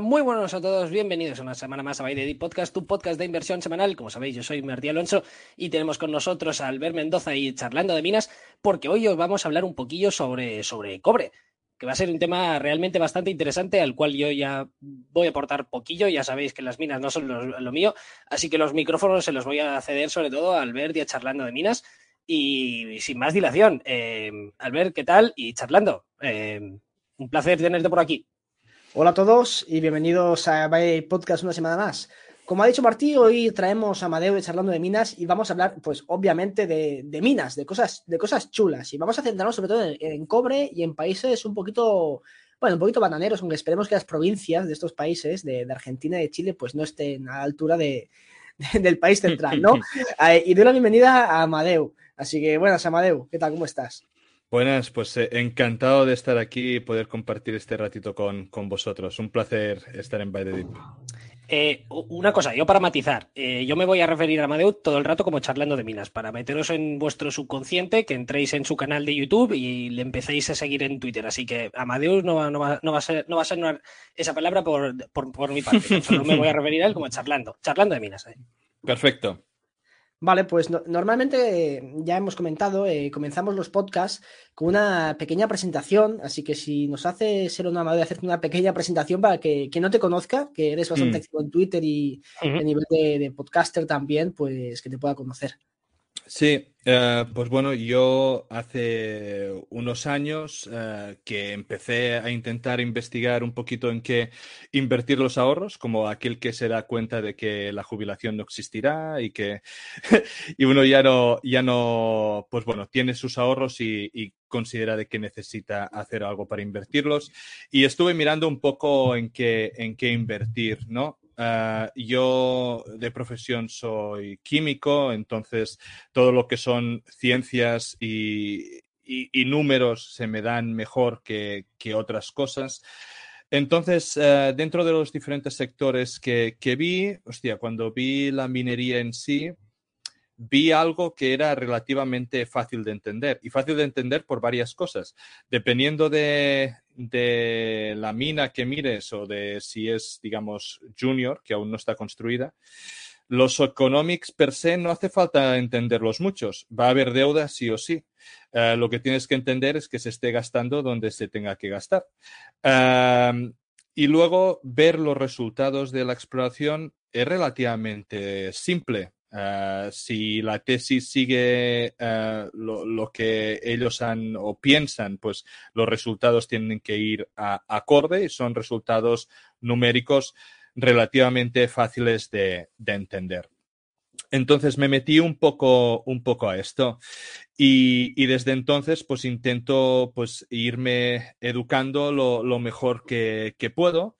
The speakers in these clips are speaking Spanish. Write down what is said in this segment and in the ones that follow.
Muy buenos a todos, bienvenidos a una semana más a Deep Podcast, tu podcast de inversión semanal. Como sabéis, yo soy Martí Alonso y tenemos con nosotros a Albert Mendoza y charlando de minas, porque hoy os vamos a hablar un poquillo sobre, sobre cobre, que va a ser un tema realmente bastante interesante, al cual yo ya voy a aportar poquillo. Ya sabéis que las minas no son lo, lo mío, así que los micrófonos se los voy a ceder sobre todo a Albert y a charlando de minas. Y sin más dilación, eh, Albert, ¿qué tal? Y charlando, eh, un placer tenerte por aquí. Hola a todos y bienvenidos a Bay Podcast una semana más. Como ha dicho Martí, hoy traemos a Amadeo de Charlando de Minas y vamos a hablar, pues obviamente, de, de minas, de cosas, de cosas chulas. Y vamos a centrarnos sobre todo en, en, cobre y en países un poquito, bueno, un poquito bananeros, aunque esperemos que las provincias de estos países, de, de Argentina y de Chile, pues no estén a la altura de, de, del país central, ¿no? eh, y doy la bienvenida a Amadeu. Así que, buenas, Amadeu, ¿qué tal? ¿Cómo estás? Buenas, pues eh, encantado de estar aquí y poder compartir este ratito con, con vosotros. Un placer estar en By the Deep. Eh, una cosa, yo para matizar, eh, yo me voy a referir a Amadeu todo el rato como charlando de minas, para meteros en vuestro subconsciente, que entréis en su canal de YouTube y le empecéis a seguir en Twitter. Así que Amadeus no va, no va, no va a ser, no va a ser una, esa palabra por, por, por, mi parte. Solo me voy a referir a él como charlando, charlando de minas. Eh. Perfecto. Vale, pues no, normalmente eh, ya hemos comentado, eh, comenzamos los podcasts con una pequeña presentación, así que si nos hace ser una amable de hacerte una pequeña presentación para que, que no te conozca, que eres bastante mm. activo en Twitter y uh -huh. a nivel de, de, podcaster también, pues que te pueda conocer. Sí, uh, pues bueno, yo hace unos años uh, que empecé a intentar investigar un poquito en qué invertir los ahorros, como aquel que se da cuenta de que la jubilación no existirá y que y uno ya no, ya no, pues bueno, tiene sus ahorros y, y considera de que necesita hacer algo para invertirlos. Y estuve mirando un poco en qué, en qué invertir, ¿no? Uh, yo de profesión soy químico, entonces todo lo que son ciencias y, y, números se me dan mejor que, que otras cosas. Entonces, uh, dentro de los diferentes sectores que, que, vi, hostia, cuando vi la minería en sí, vi algo que era relativamente fácil de entender y fácil de entender por varias cosas. Dependiendo de, la mina que mires o de si es, digamos, junior, que aún no está construida, los economics per se no hace falta entenderlos muchos. Va a haber deuda sí o sí. Uh, lo que tienes que entender es que se esté gastando donde se tenga que gastar. Uh, y luego ver los resultados de la exploración es relativamente simple. Uh, si la tesis sigue uh, lo, lo, que ellos han o piensan, pues los resultados tienen que ir a, acorde y son resultados numéricos relativamente fáciles de, de, entender. Entonces me metí un poco, un poco a esto y, y, desde entonces pues intento pues irme educando lo, lo mejor que, que puedo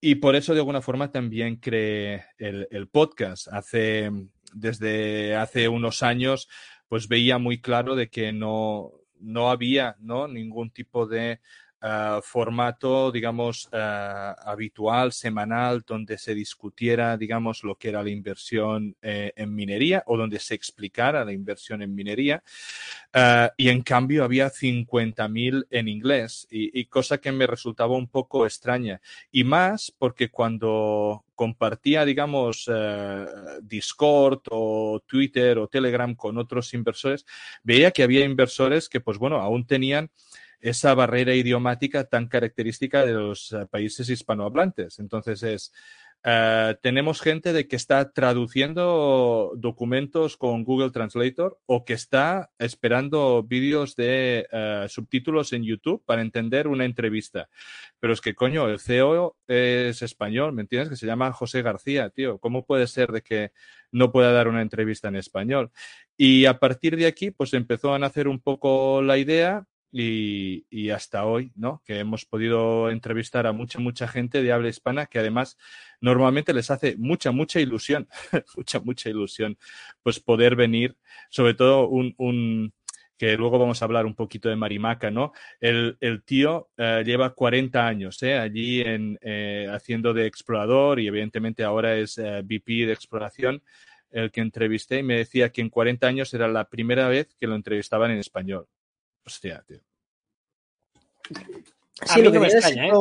y por eso de alguna forma también creé el, el podcast. Hace desde hace unos años, pues veía muy claro de que no, no había ¿no? ningún tipo de uh, formato, digamos, uh, habitual, semanal, donde se discutiera, digamos, lo que era la inversión eh, en minería o donde se explicara la inversión en minería. Uh, y en cambio había 50.000 en inglés y, cosa que me resultaba un poco extraña. Y más porque cuando compartía, digamos, Discord o Twitter o Telegram con otros inversores, veía que había inversores que, pues bueno, aún tenían esa barrera idiomática tan característica de los eh, países hispanohablantes. Entonces es, eh, tenemos gente de que está traduciendo documentos con Google Translator o que está esperando vídeos de eh, subtítulos en YouTube para entender una entrevista. Pero es que, coño, el CEO es español, ¿me entiendes? Que se llama José García, tío. ¿Cómo puede ser de que no pueda dar una entrevista en español? Y a partir de aquí, pues empezó a nacer un poco la idea y, hasta hoy, ¿no? Que hemos podido entrevistar a mucha, mucha gente de habla hispana que además normalmente les hace mucha, mucha ilusión, mucha, mucha ilusión, pues poder venir, sobre todo un, que luego vamos a hablar un poquito de Marimaca, ¿no? El, tío eh, lleva 40 años ¿eh? allí en, eh, haciendo de explorador y evidentemente ahora es VP de exploración, el que entrevisté y me decía que en 40 años era la primera vez que lo entrevistaban en español. Hostia, tío. a mí no me extraña, ¿eh?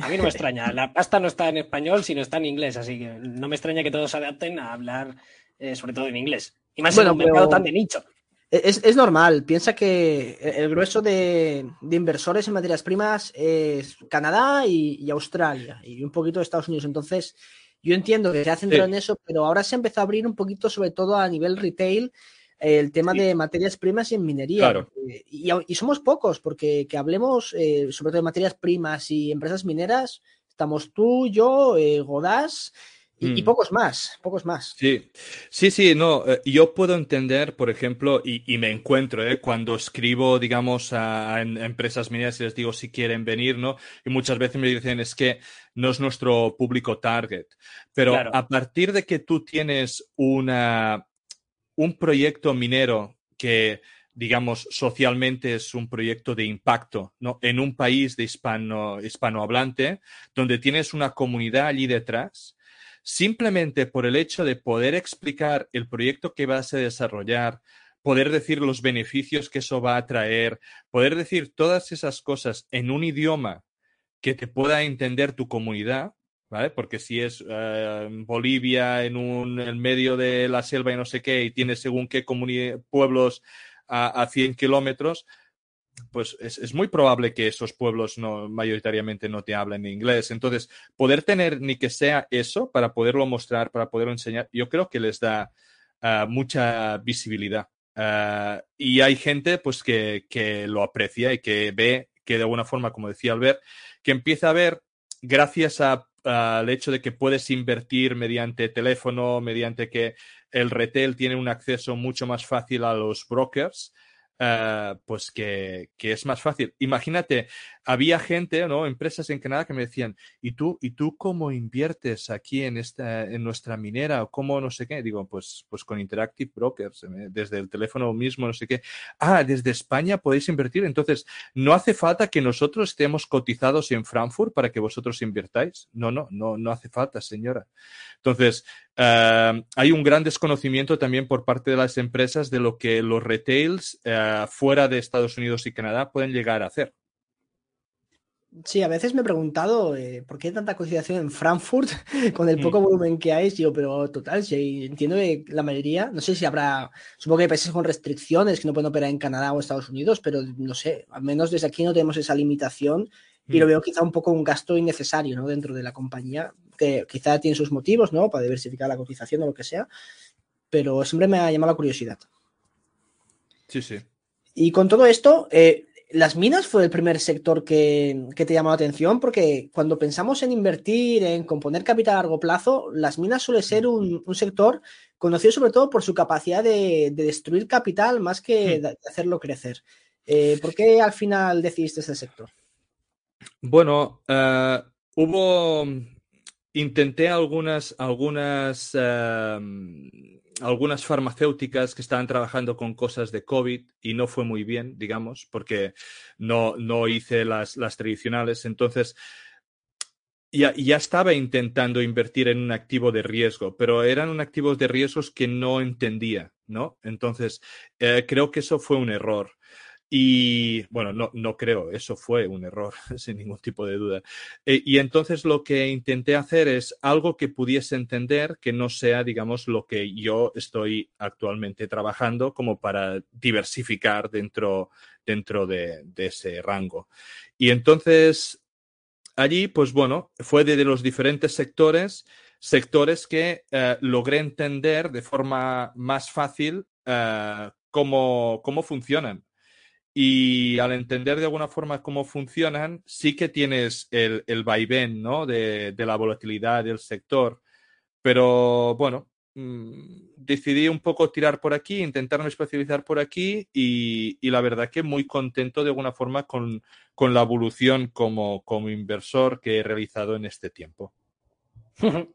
A mí no me extraña. La pasta no está en español, sino está en inglés, así que no me extraña que todos se adapten a hablar, eh, sobre todo en inglés. Y más en un mercado tan de nicho. Es, normal. Piensa que el grueso de, inversores en materias primas es Canadá y, Australia y un poquito de Estados Unidos. Entonces, yo entiendo que se ha centrado en eso, pero ahora se empezado a abrir un poquito, sobre todo a nivel retail, el tema de materias primas y en minería. Y, somos pocos, porque que hablemos eh, sobre todo de materias primas y empresas mineras, estamos tú, yo, eh, Godás. Y, mm. pocos más, pocos más. Sí, sí, sí, no, eh, yo puedo entender, por ejemplo, y, me encuentro, cuando escribo, digamos, a, empresas mineras y les digo si quieren venir, ¿no? Y muchas veces me dicen, es que no es nuestro público target. Pero a partir de que tú tienes una, un proyecto minero que, digamos, socialmente es un proyecto de impacto, ¿no? En un país de hispano, hispanohablante, donde tienes una comunidad allí detrás, simplemente por el hecho de poder explicar el proyecto que vas a desarrollar, poder decir los beneficios que eso va a traer, poder decir todas esas cosas en un idioma que te pueda entender tu comunidad, ¿vale? Porque si es eh, Bolivia en, un, en medio de la selva y no sé qué, y tiene según qué pueblos a, a 100 kilómetros, pues es, muy probable que esos pueblos no, mayoritariamente no te hablen inglés. Entonces, poder tener ni que sea eso para poderlo mostrar, para poderlo enseñar, yo creo que les da ah, mucha visibilidad. Ah, y hay gente pues que, que, lo aprecia y que ve que de alguna forma, como decía Albert, que empieza a ver, gracias a al hecho de que puedes invertir mediante teléfono, mediante que el retail tiene un acceso mucho más fácil a los brokers, eh, pues que, que, es más fácil. Imagínate, había gente, ¿no? Empresas en Canadá que me decían, ¿y tú, ¿y tú cómo inviertes aquí en esta, en nuestra minera? ¿O cómo no sé qué? Digo, pues, pues con Interactive Brokers, ¿eh? desde el teléfono mismo, no sé qué. Ah, desde España podéis invertir. Entonces, no hace falta que nosotros estemos cotizados en Frankfurt para que vosotros invirtáis. No, no, no, no hace falta, señora. Entonces, eh, hay un gran desconocimiento también por parte de las empresas de lo que los retails eh, fuera de Estados Unidos y Canadá pueden llegar a hacer. Sí, a veces me he preguntado eh, por qué hay tanta cotización en Frankfurt con el poco mm. volumen que hay. Yo, pero total, si entiendo que la mayoría, no sé si habrá, supongo que hay países con restricciones que no pueden operar en Canadá o Estados Unidos, pero no sé, al menos desde aquí no tenemos esa limitación y lo mm. veo quizá un poco un gasto innecesario ¿no? dentro de la compañía, que quizá tiene sus motivos ¿no? para diversificar la cotización o lo que sea, pero siempre me ha llamado la curiosidad. Sí, sí. Y con todo esto, eh, ¿las minas fue el primer sector que, te llamó la atención? Porque cuando pensamos en invertir, en componer capital a largo plazo, las minas suele ser un, sector conocido sobre todo por su capacidad de, destruir capital más que hmm. de hacerlo crecer. Eh, ¿Por qué al final decidiste ese sector? Bueno, eh, hubo. Intenté algunas, algunas, em, algunas farmacéuticas que estaban trabajando con cosas de COVID y no fue muy bien, digamos, porque no, no hice las, las tradicionales. Entonces, ya, ya, estaba intentando invertir en un activo de riesgo, pero eran un activos de riesgos que no entendía, ¿no? Entonces, eh, creo que eso fue un error. Y bueno, no, no creo, eso fue un error, sin ningún tipo de duda. Eh, y entonces lo que intenté hacer es algo que pudiese entender que no sea, digamos, lo que yo estoy actualmente trabajando como para diversificar dentro, dentro de, ese rango. Y entonces allí, pues bueno, fue de, los diferentes sectores, sectores que eh, logré entender de forma más fácil eh, cómo, cómo funcionan. Y al entender de alguna forma cómo funcionan, sí que tienes el, el vaivén ¿no? de, de, la volatilidad del sector. Pero bueno, mmm, decidí un poco tirar por aquí, intentarme especializar por aquí y, y, la verdad que muy contento de alguna forma con, con la evolución como, como inversor que he realizado en este tiempo.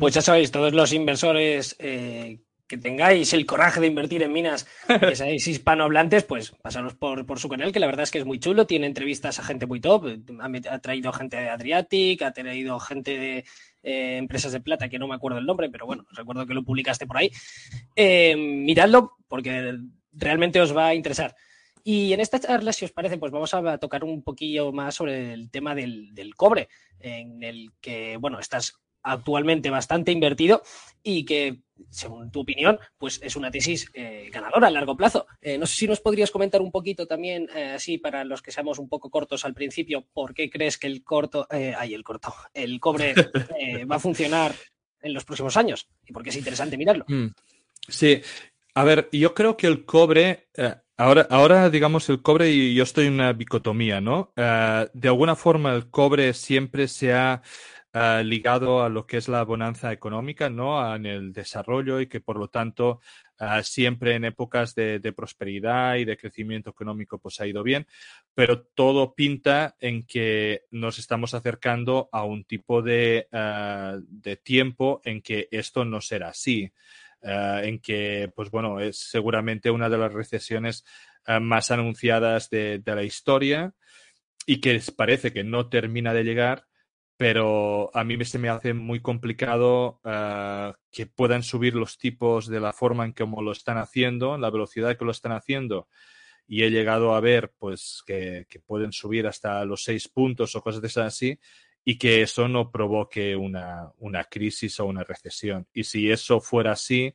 Pues ya sabéis, todos los inversores eh, que tengáis el coraje de invertir en minas, que seáis hispanohablantes, pues pasaros por, por, su canal, que la verdad es que es muy chulo, tiene entrevistas a gente muy top, ha, ha traído gente de Adriatic, ha traído gente de eh, empresas de plata, que no me acuerdo el nombre, pero bueno, recuerdo que lo publicaste por ahí. Eh, miradlo, porque realmente os va a interesar. Y en esta charla, si os parece, pues vamos a tocar un poquillo más sobre el tema del, del cobre, en el que, bueno, estás actualmente bastante invertido y que, según tu opinión, pues es una tesis eh, ganadora a largo plazo. Eh, no sé si nos podrías comentar un poquito también, eh, así para los que seamos un poco cortos al principio, ¿por qué crees que el corto, ay, el corto, el cobre va a funcionar en los próximos años? Y por qué es interesante mirarlo. Mm. Sí, a ver, yo creo que el cobre, ahora, ahora digamos el cobre y yo estoy en una dicotomía, ¿no? de alguna forma el cobre siempre se ha uh, ligado a lo que es la bonanza económica, ¿no? En el desarrollo y que por lo tanto uh, siempre en épocas de, prosperidad y de crecimiento económico pues ha ido bien, pero todo pinta en que nos estamos acercando a un tipo de, uh, de tiempo en que esto no será así. en que, pues bueno, es seguramente una de las recesiones más anunciadas de, de la historia y que parece que no termina de llegar pero a mí se me hace muy complicado uh, que puedan subir los tipos de la forma en cómo lo están haciendo, la velocidad que lo están haciendo. Y he llegado a ver pues que, que pueden subir hasta los seis puntos o cosas de esas así y que eso no provoque una, una crisis o una recesión. Y si eso fuera así,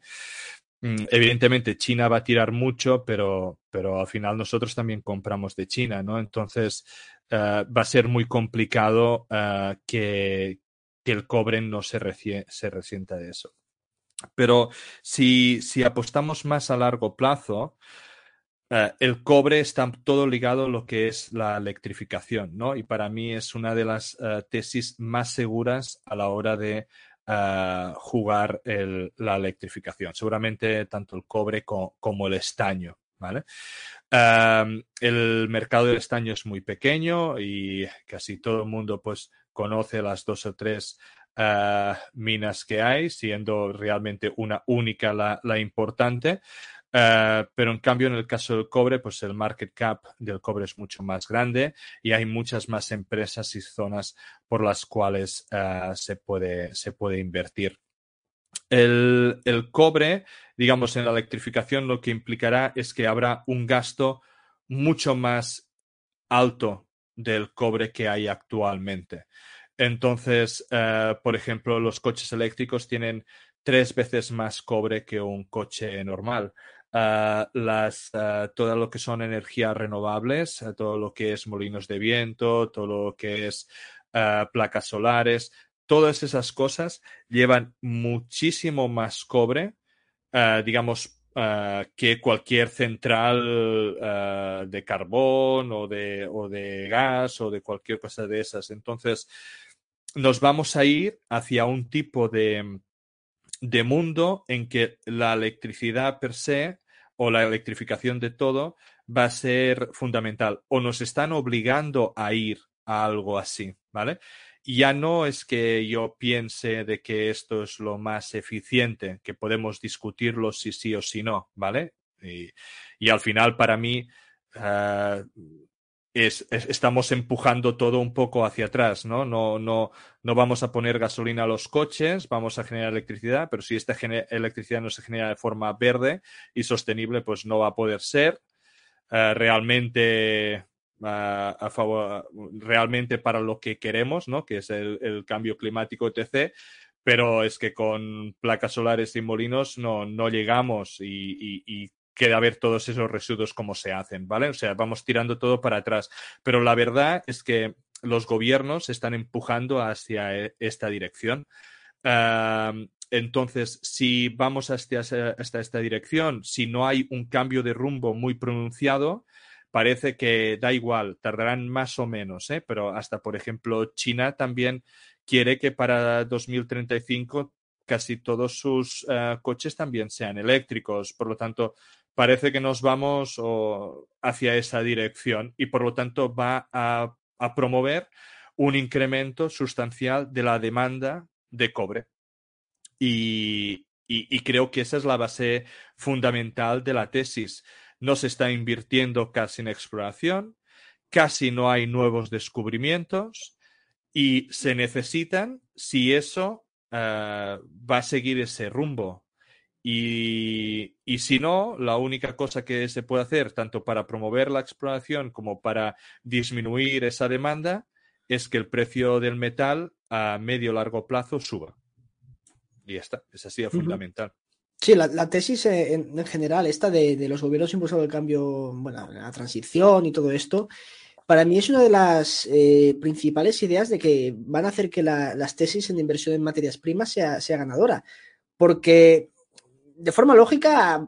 mm, Evidentemente China va a tirar mucho, pero, pero al final nosotros también compramos de China, ¿no? Entonces, uh, va a ser muy complicado uh, que, que, el cobre no se, se resienta de eso. Pero si, si, apostamos más a largo plazo, uh, el cobre está todo ligado a lo que es la electrificación, ¿no? Y para mí es una de las tesis más seguras a la hora de jugar la electrificación. Seguramente tanto el cobre co como el estaño. Um, el mercado del estaño es muy pequeño y casi todo el mundo pues conoce las dos o tres uh, minas que hay, siendo realmente una única la, importante. Uh, pero en cambio, en el caso del cobre, pues el market cap del cobre es mucho más grande y hay muchas más empresas y zonas por las cuales uh, se, puede, se puede invertir. El, el, cobre, digamos, en la electrificación lo que implicará es que habrá un gasto mucho más alto del cobre que hay actualmente. Entonces, uh, por ejemplo, los coches eléctricos tienen tres veces más cobre que un coche normal. Uh, las, uh, todo lo que son energías renovables, todo lo que es molinos de viento, todo lo que es placas solares, todas esas cosas llevan muchísimo más cobre, uh, digamos, uh, que cualquier central uh, de carbón o de, gas o de cualquier cosa de esas. Entonces, nos vamos a ir hacia un tipo de mundo en que la electricidad per se o la electrificación de todo va a ser fundamental o nos están obligando a ir a algo así, ¿vale? Ya no es que yo piense de que esto es lo más eficiente, que podemos discutirlo si sí o si no, ¿vale? Y, al final para mí uh, es, es, estamos empujando todo un poco hacia atrás, ¿no? No, no, no vamos a poner gasolina a los coches, vamos a generar electricidad, pero si esta electricidad no se genera de forma verde y sostenible, pues no va a poder ser. realmente a favor, realmente para lo que queremos, ¿no? que es el, cambio climático, etc. Pero es que con placas solares y molinos no, no llegamos y, y, queda ver todos esos residuos como se hacen, ¿vale? O sea, vamos tirando todo para atrás. Pero la verdad es que los gobiernos están empujando hacia e, esta dirección. entonces, si vamos hasta, hasta, esta dirección, si no hay un cambio de rumbo muy pronunciado, parece que da igual, tardarán más o menos, ¿eh? pero hasta, por ejemplo, China también quiere que para 2035 casi todos sus eh, coches también sean eléctricos. Por lo tanto, parece que nos vamos hacia esa dirección y por lo tanto va a, promover un incremento sustancial de la demanda de cobre. y, creo que esa es la base fundamental de la tesis no se está invirtiendo casi en exploración, casi no hay nuevos descubrimientos y se necesitan si eso eh, va a seguir ese rumbo. Y, y, si no, la única cosa que se puede hacer, tanto para promover la exploración como para disminuir esa demanda, es que el precio del metal a medio largo plazo suba. Y ya está, es así de fundamental. Sí, la, tesis en, general, esta de, los gobiernos impulsando el cambio, bueno, la transición y todo esto, para mí es una de las eh, principales ideas de que van a hacer que las tesis en inversión en materias primas sea, ganadora. Porque de forma lógica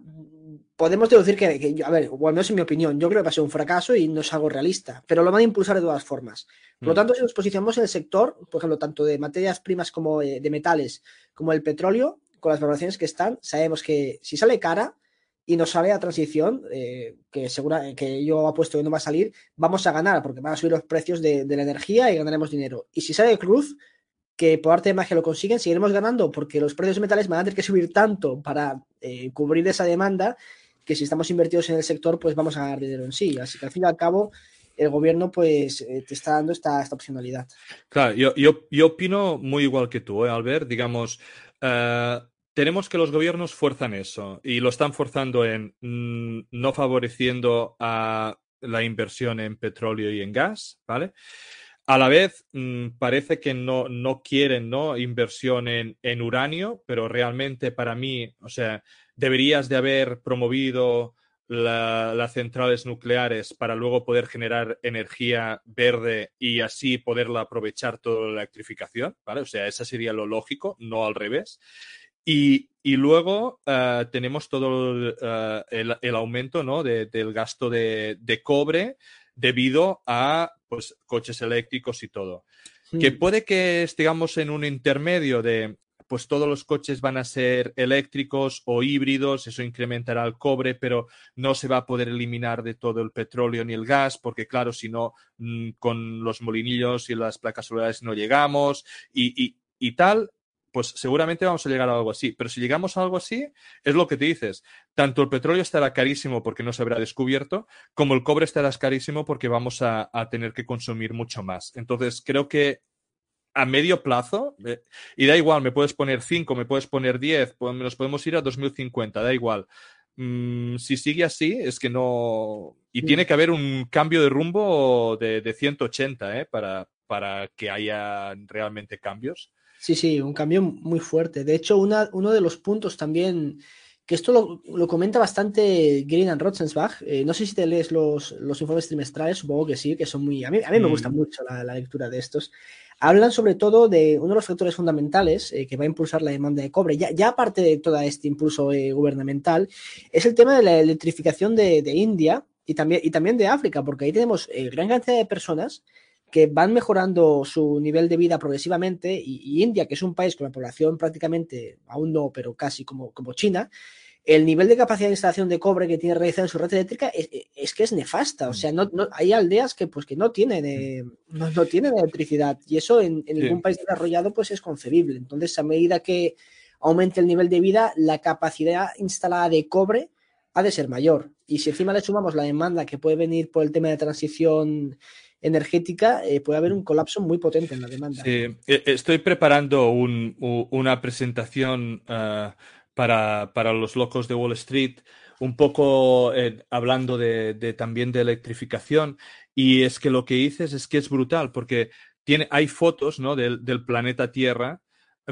podemos deducir que, a ver, o al menos en mi opinión, yo creo que va a ser un fracaso y no es algo realista, pero lo van a impulsar de todas formas. Por lo mm. tanto, si nos posicionamos en el sector, por ejemplo, tanto de materias primas como eh, de metales, como el petróleo, con las valoraciones que están, sabemos que si sale cara y nos sale a transición, eh, que segura, que yo apuesto que no va a salir, vamos a ganar, porque van a subir los precios de, la energía y ganaremos dinero. Y si sale cruz, que por arte de magia lo consiguen, seguiremos ganando, porque los precios de metales van a tener que subir tanto para eh, cubrir esa demanda, que si estamos invertidos en el sector, pues vamos a ganar dinero en sí. Así que al fin y al cabo, el gobierno pues eh, te está dando esta, esta opcionalidad. Claro, yo, yo, opino muy igual que tú, ¿eh, Albert. Digamos, tenemos que los gobiernos fuerzan eso y lo están forzando en mm, no favoreciendo a la inversión en petróleo y en gas, ¿vale? A la vez, mm, parece que no, no quieren ¿no? inversión en, en, uranio, pero realmente para mí, o sea, deberías de haber promovido las centrales nucleares para luego poder generar energía verde y así poderla aprovechar toda la electrificación, ¿vale? O sea, eso sería lo lógico, no al revés. Y, luego eh, tenemos todo eh, el, aumento ¿no? del gasto de, cobre debido a pues, coches eléctricos y todo. Que puede que estemos en un intermedio de pues todos los coches van a ser eléctricos o híbridos, eso incrementará el cobre, pero no se va a poder eliminar de todo el petróleo ni el gas, porque claro, si no, mm, con los molinillos y las placas solares no llegamos y, y tal, pues seguramente vamos a llegar a algo así. Pero si llegamos a algo así, es lo que te dices. Tanto el petróleo estará carísimo porque no se habrá descubierto, como el cobre estará carísimo porque vamos a, tener que consumir mucho más. Entonces, creo que a medio plazo, eh, y da igual, me puedes poner 5, me puedes poner 10, nos podemos ir a 2050, da igual. Mm, si sigue así, es que no. Y tiene que haber un cambio de rumbo de, de 180 ¿eh? para, para que haya realmente cambios. Sí, sí, un cambio muy fuerte. De hecho, una, uno de los puntos también, que esto lo, comenta bastante Green and Rotzensbach, eh, no sé si te lees los, los, informes trimestrales, supongo que sí, que son muy... A mí, a mí me gusta mm. mucho la, lectura de estos. Hablan sobre todo de uno de los factores fundamentales eh, que va a impulsar la demanda de cobre, ya, ya aparte de todo este impulso eh, gubernamental, es el tema de la electrificación de, de, India y también, y también de África, porque ahí tenemos gran cantidad de personas que van mejorando su nivel de vida progresivamente y, India, que es un país con la población prácticamente, aún no, pero casi como, como China, el nivel de capacidad de instalación de cobre que tiene realizado en su red eléctrica es, que es nefasta. O sea, no, hay aldeas que, pues, que no, tienen, eh, no, no, tienen electricidad y eso en, en ningún país desarrollado pues, es concebible. Entonces, a medida que aumente el nivel de vida, la capacidad instalada de cobre ha de ser mayor. Y si encima le sumamos la demanda que puede venir por el tema de transición energética, eh, puede haber un colapso muy potente en la demanda. Sí, e, estoy preparando una presentación eh, para, los locos de Wall Street, un poco eh, hablando de, también de electrificación, y es que lo que dices es que es brutal, porque tiene, hay fotos ¿no? del, del planeta Tierra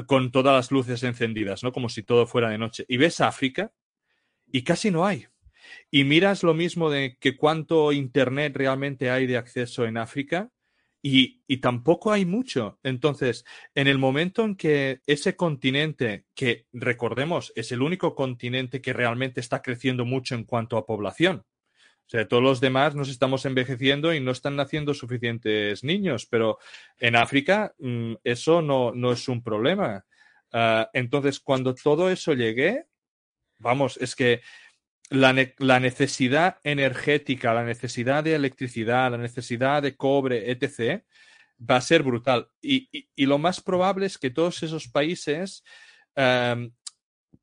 con todas las luces encendidas, ¿no? Como si todo fuera de noche. Y ves África y casi no hay. Y miras lo mismo de que cuánto Internet realmente hay de acceso en África y, y, tampoco hay mucho. Entonces, en el momento en que ese continente, que recordemos es el único continente que realmente está creciendo mucho en cuanto a población, o sea, todos los demás nos estamos envejeciendo y no están naciendo suficientes niños, pero en África mm, eso no, no, es un problema. Uh, entonces, cuando todo eso llegue, vamos, es que la, la, necesidad energética, la necesidad de electricidad, la necesidad de cobre, etc., va a ser brutal. Y, y, lo más probable es que todos esos países, um,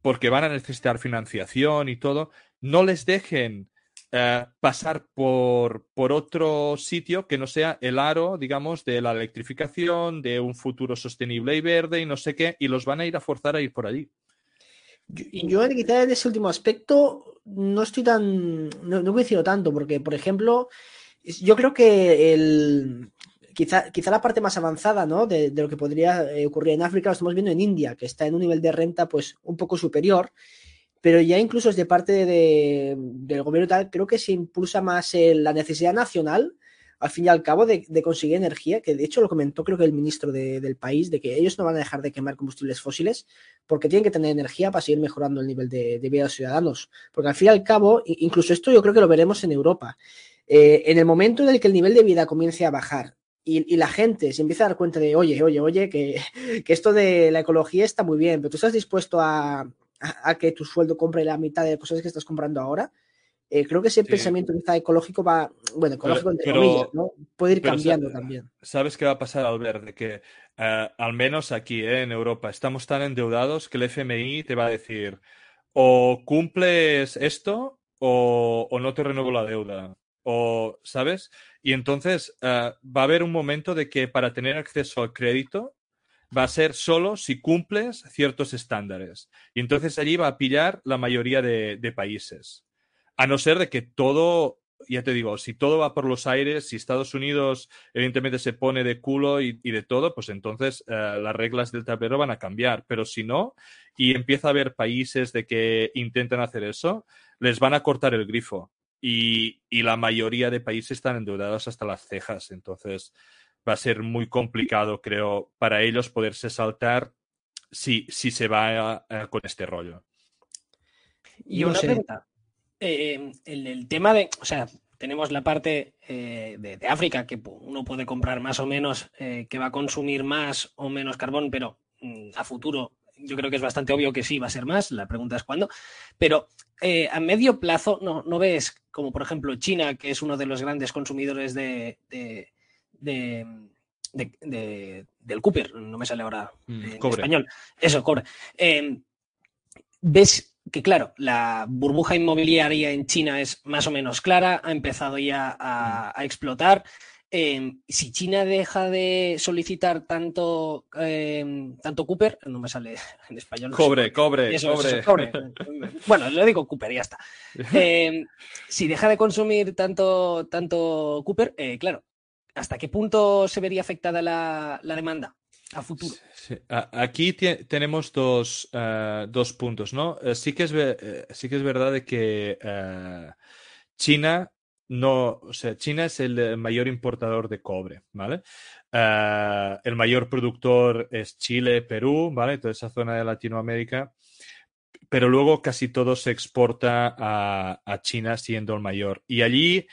porque van a necesitar financiación y todo, no les dejen uh, pasar por, por, otro sitio que no sea el aro, digamos, de la electrificación, de un futuro sostenible y verde y no sé qué, y los van a ir a forzar a ir por allí. Yo, yo quizá en ese último aspecto no estoy tan. No, no coincido tanto, porque, por ejemplo, yo creo que el. Quizá, quizá la parte más avanzada ¿no? de, de, lo que podría eh, ocurrir en África lo estamos viendo en India, que está en un nivel de renta pues un poco superior, pero ya incluso desde parte de, del gobierno tal, creo que se impulsa más el, la necesidad nacional al fin y al cabo de, conseguir energía, que de hecho lo comentó creo que el ministro de, del país, de que ellos no van a dejar de quemar combustibles fósiles porque tienen que tener energía para seguir mejorando el nivel de, vida de los ciudadanos. Porque al fin y al cabo, incluso esto yo creo que lo veremos en Europa. Eh, en el momento en el que el nivel de vida comience a bajar y, la gente se empieza a dar cuenta de, oye, oye, oye, que, esto de la ecología está muy bien, pero tú estás dispuesto a, a, a que tu sueldo compre la mitad de cosas que estás comprando ahora, eh, creo que ese sí. pensamiento quizá ecológico va, bueno, ecológico entre pero, comillas, ¿no? Puede ir cambiando también. ¿Sabes qué va a pasar, Albert? De que uh, al menos aquí eh, en Europa estamos tan endeudados que el FMI te va a decir o cumples esto o, o no te renuevo la deuda. O, ¿sabes? Y entonces uh, va a haber un momento de que para tener acceso al crédito va a ser solo si cumples ciertos estándares. Y entonces allí va a pillar la mayoría de, de países. A no ser de que todo, ya te digo, si todo va por los aires, si Estados Unidos evidentemente se pone de culo y, y de todo, pues entonces uh, las reglas del tablero van a cambiar. Pero si no, y empieza a haber países de que intentan hacer eso, les van a cortar el grifo. Y, y la mayoría de países están endeudados hasta las cejas. Entonces va a ser muy complicado, creo, para ellos poderse saltar si, si se va con este rollo. Y una pregunta, eh, el, el, tema de, o sea, tenemos la parte eh, de, de, África que uno puede comprar más o menos, eh, que va a consumir más o menos carbón, pero mm, a futuro yo creo que es bastante obvio que sí va a ser más, la pregunta es cuándo, pero eh, a medio plazo no, no, ves como por ejemplo China, que es uno de los grandes consumidores de, de, de del Cooper, no me sale ahora mm, en cobre. español, eso, cobre. Eh, ¿Ves que claro, la burbuja inmobiliaria en China es más o menos clara, ha empezado ya a, a explotar. Eh, si China deja de solicitar tanto, eh, tanto Cooper, no me sale en español. Cobre, no cobre, eso, cobre. Eso, cobre. bueno, le digo Cooper y ya está. Eh, si deja de consumir tanto, tanto Cooper, eh, claro, ¿hasta qué punto se vería afectada la, la demanda? Aquí tenemos dos, uh, dos, puntos, ¿no? Uh, sí, que es uh, sí que es verdad de que eh, China no, o sea, China es el mayor importador de cobre, ¿vale? el mayor productor es Chile, Perú, ¿vale? Toda esa zona de Latinoamérica. Pero luego casi todo se exporta a, a China siendo el mayor. Y allí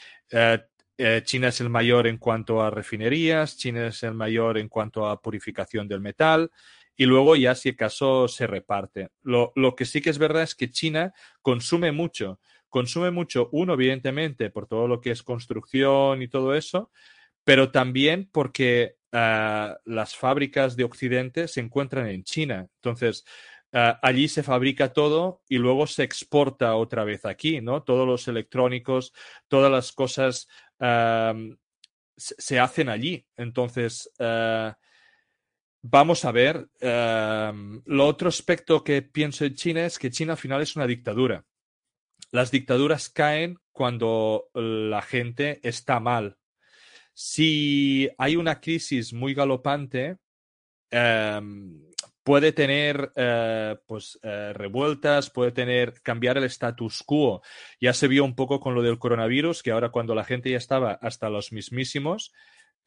eh, China es el mayor en cuanto a refinerías, China es el mayor en cuanto a purificación del metal y luego ya si acaso se reparte. Lo, lo, que sí que es verdad es que China consume mucho. Consume mucho, uno, evidentemente, por todo lo que es construcción y todo eso, pero también porque uh, las fábricas de Occidente se encuentran en China. Entonces, Uh, allí se fabrica todo y luego se exporta otra vez aquí, ¿no? Todos los electrónicos, todas las cosas uh, se hacen allí. Entonces, uh, vamos a ver. lo otro aspecto que pienso en China es que China al final es una dictadura. las dictaduras caen cuando la gente está mal. Si hay una crisis muy galopante, em, puede tener eh, pues, eh, revueltas, puede tener cambiar el status quo. Ya se vio un poco con lo del coronavirus, que ahora cuando la gente ya estaba hasta los mismísimos,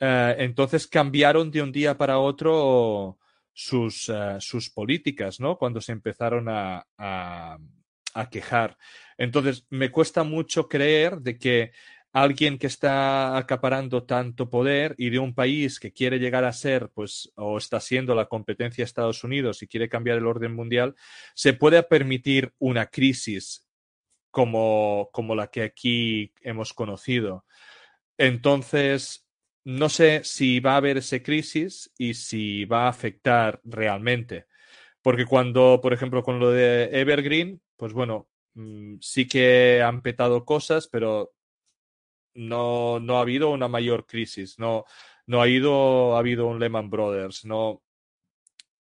eh, entonces cambiaron de un día para otro sus, sus políticas, ¿no? Cuando se empezaron a, a quejar. Entonces, me cuesta mucho creer de que alguien que está acaparando tanto poder y de un país que quiere llegar a ser, pues, o está siendo la competencia de Estados Unidos y quiere cambiar el orden mundial, se puede permitir una crisis como, como la que aquí hemos conocido. Entonces, no sé si va a haber esa crisis y si va a afectar realmente. Porque cuando, por ejemplo, con lo de Evergreen, pues bueno, mm, sí que han petado cosas, pero no, no ha habido una mayor crisis, no, no ha, ido, ha habido un Lehman Brothers, no,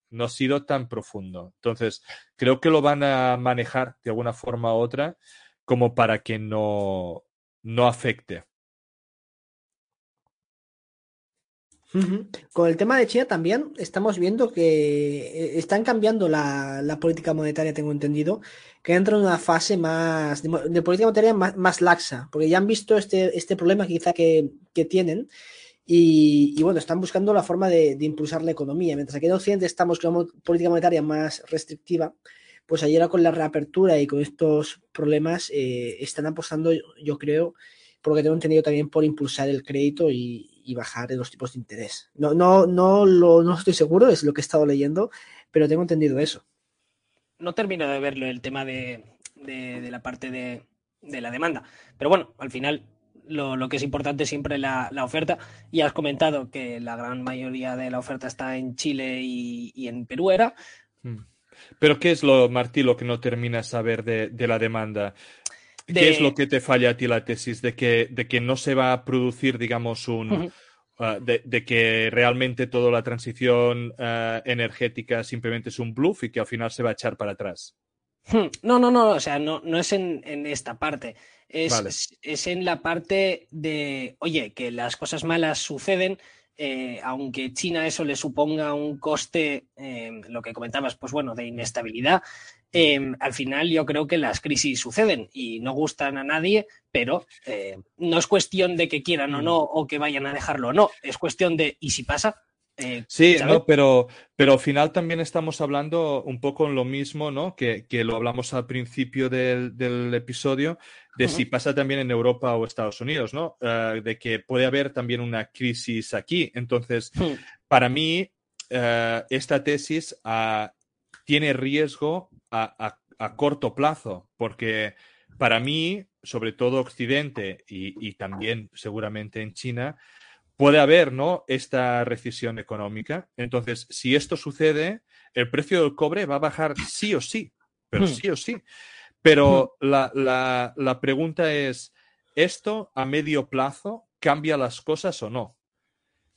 no ha sido tan profundo. Entonces, creo que lo van a manejar de alguna forma u otra como para que no, no afecte. Con el tema de China también estamos viendo que eh, están cambiando la, política monetaria, tengo entendido, que entra en una fase más de, política monetaria más, laxa, porque ya han visto este, este problema quizá que, tienen y, bueno, están buscando la forma de, impulsar la economía. Mientras aquí en Occidente estamos con una política monetaria más restrictiva, pues ayer con la reapertura y con estos problemas eh, están apostando, yo creo, porque tengo entendido también por impulsar el crédito y, bajar los tipos de interés. No, no, no, lo, no estoy seguro, es lo que he estado leyendo, pero tengo entendido eso. No termino de verlo el tema de, la parte de, la demanda, pero bueno, al final lo, que es importante siempre es la, oferta. Y has comentado que la gran mayoría de la oferta está en Chile y, en Perú, ¿era? Hmm. Pero ¿qué es lo, Martí, lo que no terminas de saber de, la demanda? ¿Qué es lo que te falla a ti la tesis? De que, de que no se va a producir, digamos, un... Ah, de, que realmente toda la transición ah, energética simplemente es un bluff y que al final se va a echar para atrás. Hmm. No, no, no, o sea, no, no es en, esta parte. Es, es, en la parte de, oye, que las cosas malas suceden, eh, aunque China eso le suponga un coste, eh, lo que comentabas, pues bueno, de inestabilidad, Em, al final yo creo que las crisis suceden y no gustan a nadie, pero eh, no es cuestión de que quieran o mm. no o que vayan a dejarlo o no, es cuestión de ¿y si pasa? Eh, sí, no, pero, pero al final también estamos hablando un poco en lo mismo, ¿no? Que, lo hablamos al principio del, episodio, de si pasa también en Europa o Estados Unidos, ¿no? Eh, de que puede haber también una crisis aquí. Entonces, hmm. para mí, esta tesis ah, tiene riesgo a, corto plazo, porque para mí, sobre todo Occidente y, también seguramente en China, puede haber ¿no? esta recesión económica. Entonces, si esto sucede, el precio del cobre va a bajar sí o sí, pero hmm. sí o sí. Pero hmm. la, la pregunta es, ¿esto a medio plazo cambia las cosas o no?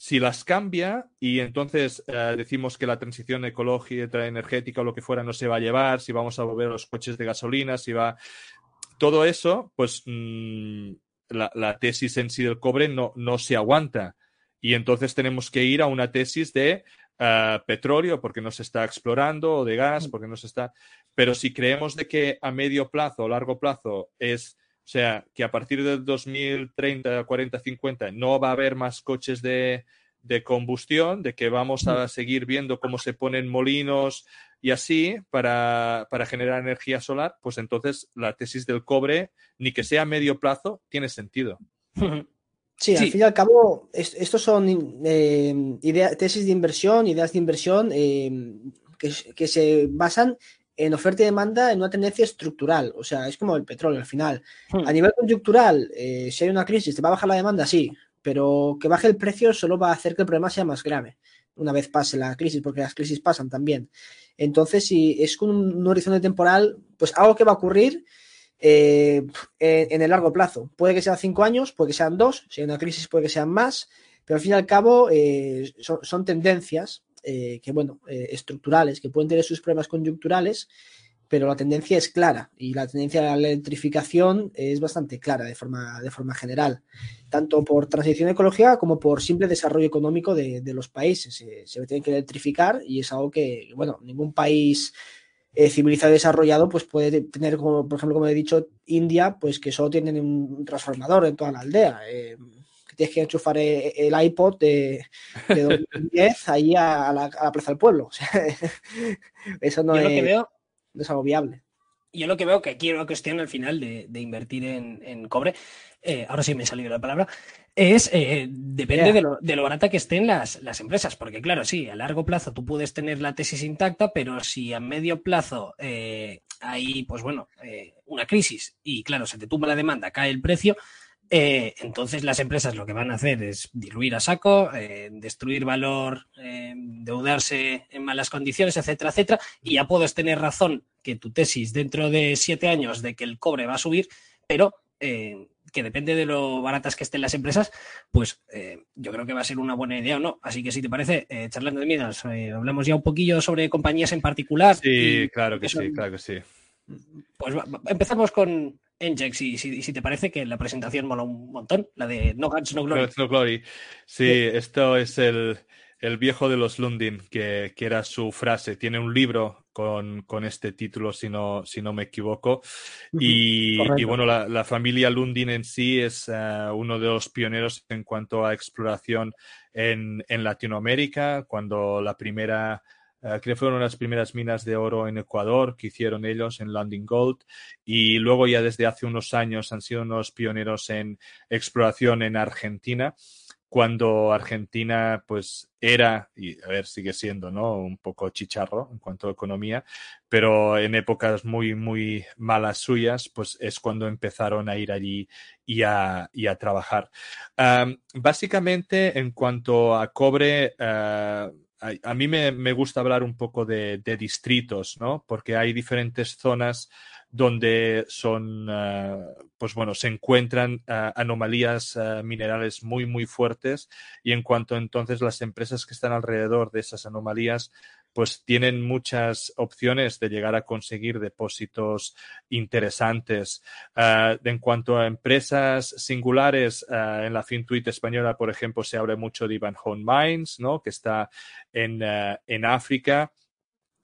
Si las cambia y entonces eh, decimos que la transición ecológica, energética o lo que fuera no se va a llevar, si vamos a volver a los coches de gasolina, si va... Todo eso, pues mm, la, tesis en sí del cobre no, no se aguanta. Y entonces tenemos que ir a una tesis de eh, petróleo porque no se está explorando o de gas porque no se está. Pero si creemos de que a medio plazo o largo plazo es o sea, que a partir del 2030, 40, 50 no va a haber más coches de, combustión, de que vamos a seguir viendo cómo se ponen molinos y así para, generar energía solar, pues entonces la tesis del cobre, ni que sea a medio plazo, tiene sentido. Sí, al fin y al cabo, estos son eh, tesis de inversión, ideas de inversión eh, que, que, se basan en oferta y demanda en una tendencia estructural. O sea, es como el petróleo al final. Hmm. A nivel conjuntural, eh, si hay una crisis, ¿te va a bajar la demanda? Sí, pero que baje el precio solo va a hacer que el problema sea más grave una vez pase la crisis, porque las crisis pasan también. Entonces, si es con un horizonte temporal, pues algo que va a ocurrir eh, en, el largo plazo. Puede que sean cinco años, puede que sean dos, si hay una crisis puede que sean más, pero al fin y al cabo eh, son tendencias eh, que, bueno, eh, estructurales, que pueden tener sus problemas coyunturales, pero la tendencia es clara y la tendencia a la electrificación es bastante clara de forma, de forma general, tanto por transición ecológica como por simple desarrollo económico de, los países. Se, se que electrificar y es algo que, bueno, ningún país eh, civilizado y desarrollado pues puede tener, como, por ejemplo, como he dicho, India, pues que solo tienen un transformador en toda la aldea. Eh, que tienes que enchufar eh, el iPod de, 2010 ahí a, la, Plaza del Pueblo. eso no es, no es algo viable. Yo lo que veo que aquí hay una cuestión al final de, invertir en, cobre, eh, ahora sí me ha salido la palabra, es eh, depende de, lo, barata que estén las, empresas, porque claro, sí, a largo plazo tú puedes tener la tesis intacta, pero si a medio plazo eh, hay, pues bueno, una crisis y claro, se te tumba la demanda, cae el precio, eh, entonces las empresas lo que van a hacer es diluir a saco, eh, destruir valor, eh, endeudarse en malas condiciones, etcétera, etcétera. Y ya puedes tener razón que tu tesis dentro de siete años de que el cobre va a subir, pero que depende de lo baratas que estén las empresas, pues yo creo que va a ser una buena idea o no. Así que si te parece, charlando de minas, hablamos ya un poquillo sobre compañías en particular. Sí, claro que sí, claro que sí. Pues empezamos con, Enjex, y si, te parece que la presentación mola un montón, la de No Guns, No Glory. No, Glory. Sí, esto es el, viejo de los Lundin, que, era su frase. Tiene un libro con, este título, si no, si no me equivoco. Y, bueno, la, familia Lundin en sí es eh, uno de los pioneros en cuanto a exploración en, en Latinoamérica, cuando la primera creo que fueron las primeras minas de oro en Ecuador que hicieron ellos en Landing Gold y luego ya desde hace unos años han sido unos pioneros en exploración en Argentina cuando Argentina pues era, y a ver, sigue siendo, ¿no? Un poco chicharro en cuanto a economía, pero en épocas muy, muy malas suyas, pues es cuando empezaron a ir allí y a, trabajar. básicamente, en cuanto a cobre, uh, a, mí me, gusta hablar un poco de, distritos, ¿no? Porque hay diferentes zonas donde son, ah, pues bueno, se encuentran ah, anomalías ah, minerales muy, muy fuertes y en cuanto entonces las empresas que están alrededor de esas anomalías pues tienen muchas opciones de llegar a conseguir depósitos interesantes. Ah, en cuanto a empresas singulares, uh, en la FinTuit española, por ejemplo, se habla mucho de Ivanhoe Mines, ¿no? que está en, en África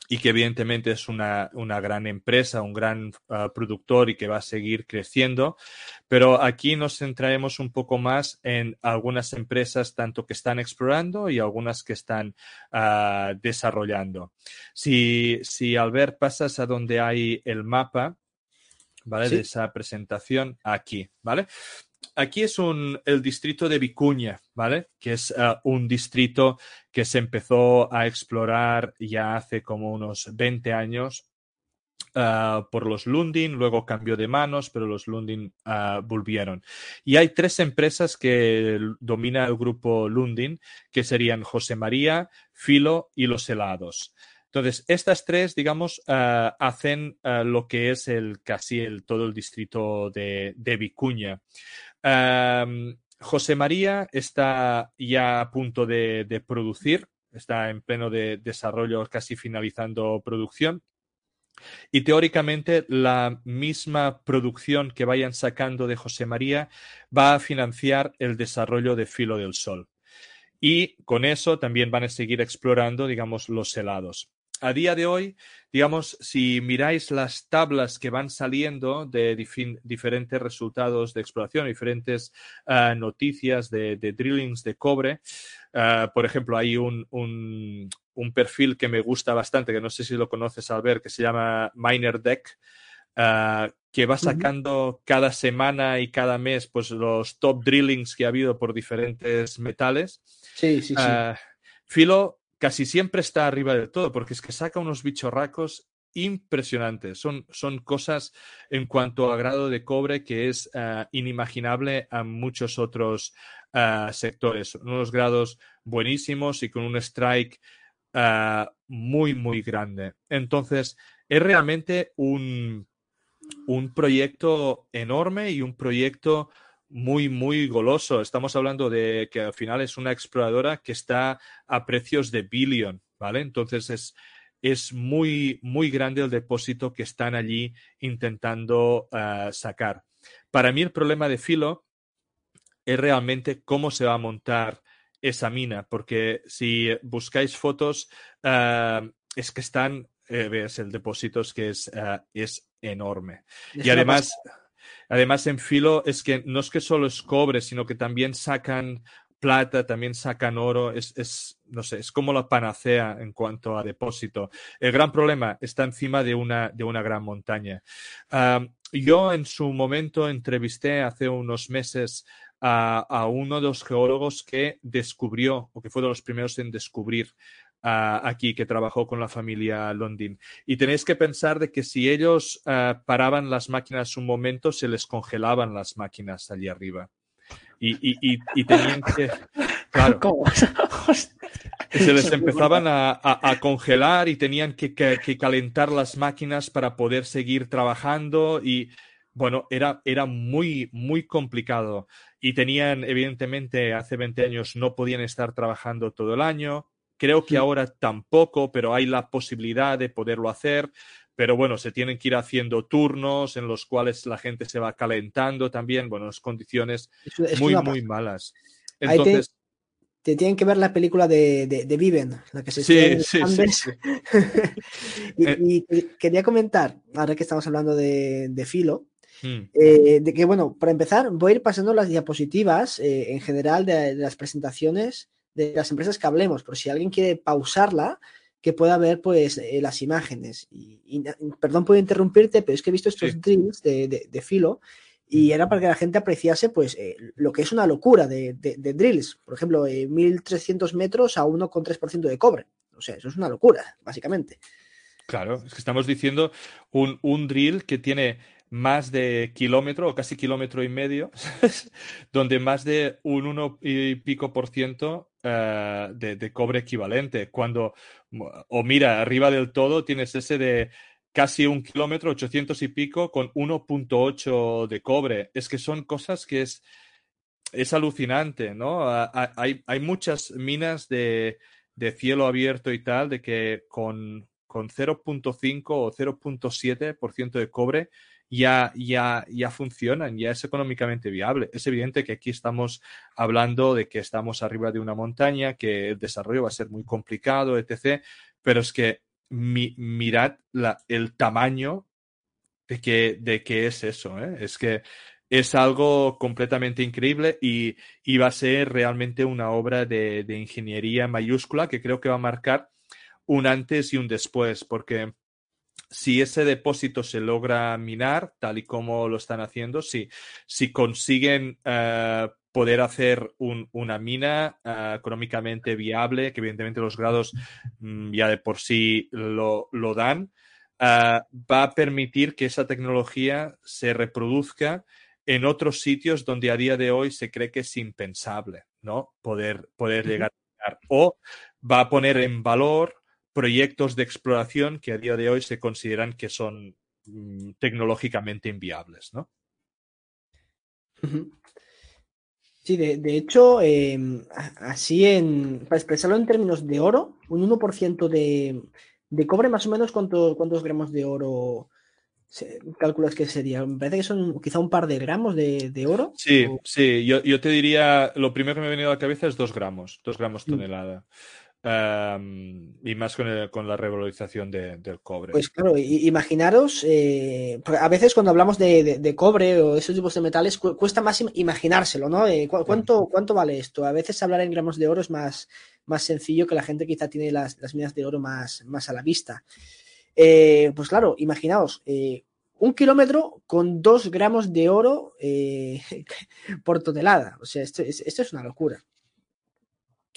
y que evidentemente es una, gran empresa, un gran ah, productor y que va a seguir creciendo. Pero aquí nos centraremos un poco más en algunas empresas tanto que están explorando y algunas que están ah, desarrollando. Si, si Albert pasas a donde hay el mapa, ¿vale? De esa presentación aquí, ¿vale? Aquí es un, el distrito de Vicuña, ¿vale? Que es eh, un distrito que se empezó a explorar ya hace como unos 20 años eh, por los Lundin, luego cambió de manos, pero los Lundin eh, volvieron. Y hay tres empresas que domina el grupo Lundin, que serían José María, Filo y Los Helados. Entonces, estas tres, digamos, hacen lo que es el casi el, todo el distrito de Vicuña. José María está ya a punto de, producir, está en pleno de desarrollo, casi finalizando producción. Y teóricamente la misma producción que vayan sacando de José María va a financiar el desarrollo de Filo del Sol. Y con eso también van a seguir explorando, digamos, los helados a día de hoy, digamos, si miráis las tablas que van saliendo de diferentes resultados de exploración, diferentes ah, noticias de, drillings de cobre, ah, por ejemplo, hay un, perfil que me gusta bastante, que no sé si lo conoces, Albert, que se llama Miner Deck. Ah, que va sacando cada semana y cada mes pues los top drillings que ha habido por diferentes metales. Sí, sí, sí. Filo casi siempre está arriba de todo, porque es que saca unos bichorracos impresionantes. Son, son cosas en cuanto a grado de cobre que es eh, inimaginable a muchos otros eh, sectores. Unos grados buenísimos y con un strike eh, muy, muy grande. Entonces, es realmente un, un proyecto enorme y un proyecto muy, muy goloso. Estamos hablando de que al final es una exploradora que está a precios de billion, ¿vale? Entonces es, es muy, muy grande el depósito que están allí intentando uh, sacar. Para mí el problema de Filo es realmente cómo se va a montar esa mina, porque si buscáis fotos, uh, es que están, eh, ves, el depósito es que es, uh, es enorme. Es y además, además en Filo es que no es que solo es cobre, sino que también sacan plata, también sacan oro, es, es, no sé, es como la panacea en cuanto a depósito. El gran problema está encima de una, de una gran montaña. Yo en su momento entrevisté hace unos meses a, a, uno de los geólogos que descubrió, o que fue de los primeros en descubrir uh, aquí, que trabajó con la familia Londin. Y tenéis que pensar de que si ellos uh, paraban las máquinas un momento, se les congelaban las máquinas allí arriba. Y, y, y, y tenían que... Claro, se les empezaban a, a, a congelar y tenían que, que, que, calentar las máquinas para poder seguir trabajando y bueno, era, era muy, muy complicado. Y tenían, evidentemente, hace 20 años no podían estar trabajando todo el año. Creo que ahora tampoco, pero hay la posibilidad de poderlo hacer pero bueno, se tienen que ir haciendo turnos en los cuales la gente se va calentando también, bueno, las condiciones es, es muy, muy malas. Entonces... Te, te, tienen que ver la película de, de, de Viven, la que se sí, sí, sí, sí. y, eh... y, quería comentar, ahora que estamos hablando de, de Filo, Hmm. Eh, de que, bueno, para empezar, voy a ir pasando las diapositivas eh, en general de, de, las presentaciones de las empresas que hablemos, por si alguien quiere pausarla que pueda ver pues eh, las imágenes. Y, y, perdón por interrumpirte, pero es que he visto estos sí. drills de, de, de, filo y era para que la gente apreciase pues eh, lo que es una locura de, de drills. Por ejemplo, eh, 1300 metros a 1,3% de cobre. O sea, eso es una locura, básicamente. Claro, es que estamos diciendo un, un drill que tiene más de kilómetro o casi kilómetro y medio, donde más de un uno y pico por ciento uh, de, de, cobre equivalente. Cuando, o mira, arriba del todo tienes ese de casi un kilómetro, 800 y pico, con 1.8 de cobre. Es que son cosas que es, es alucinante, ¿no? Hay, hay muchas minas de, de cielo abierto y tal, de que con, con 0.5 o 0.7% de cobre ya, ya, ya funcionan, ya es económicamente viable. Es evidente que aquí estamos hablando de que estamos arriba de una montaña, que el desarrollo va a ser muy complicado, etc. Pero es que mi, mirad la, el tamaño de que, de que es eso. ¿eh? Es que es algo completamente increíble y, y, va a ser realmente una obra de, de ingeniería mayúscula que creo que va a marcar un antes y un después, porque si ese depósito se logra minar, tal y como lo están haciendo, si, si consiguen uh, poder hacer un, una mina uh, económicamente viable, que evidentemente los grados um, ya de por sí lo, lo dan, uh, va a permitir que esa tecnología se reproduzca en otros sitios donde a día de hoy se cree que es impensable, ¿no? Poder, poder llegar a O va a poner en valor proyectos de exploración que a día de hoy se consideran que son mm, tecnológicamente inviables, ¿no? Sí, de, de hecho, eh, así en, para expresarlo en términos de oro, un 1% de, de cobre, más o menos, ¿cuánto, ¿cuántos gramos de oro calculas que sería? Me parece que son quizá un par de gramos de, de oro. Sí, o... sí, yo, yo, te diría, lo primero que me ha venido a la cabeza es dos gramos, dos gramos tonelada. Mm. Um, y más con, el, con la revalorización de, del cobre. Pues claro, imaginaros, eh, a veces cuando hablamos de, de, de, cobre o esos tipos de metales cu cuesta más imaginárselo, ¿no? Eh, ¿cu ¿cuánto, ¿Cuánto vale esto? A veces hablar en gramos de oro es más, más sencillo que la gente quizá tiene las, las minas de oro más, más a la vista. Eh, pues claro, imaginaos, eh, un kilómetro con dos gramos de oro por tonelada. O sea, esto, esto es una locura.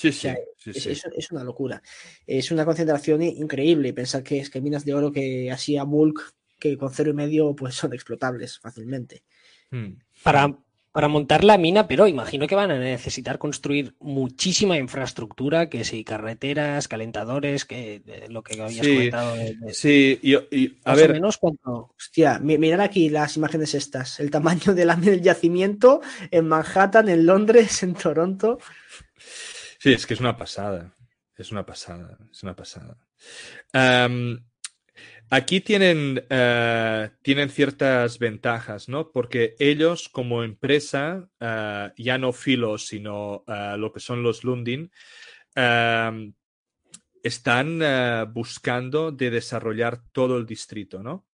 Sí, sí, o sea, sí, es, sí. Es, es, una locura. Es una concentración increíble. Pensar que es que minas de oro que así a bulk, que con cero y medio, pues son explotables fácilmente. Hmm. Para, para montar la mina, pero imagino que van a necesitar construir muchísima infraestructura, que si carreteras, calentadores, que lo que habías sí, comentado. De, de, sí, y, y a más ver. O menos cuando... Hostia, mirar aquí las imágenes estas. El tamaño de la, del yacimiento en Manhattan, en Londres, en Toronto. Sí, es que es una pasada. es una pasada, es una pasada. aquí tienen, eh, tienen ciertas ventajas, ¿no? Porque ellos como empresa, eh, ya no Filo, sino eh, lo que son los Lundin, están buscando de desarrollar todo el distrito, ¿no?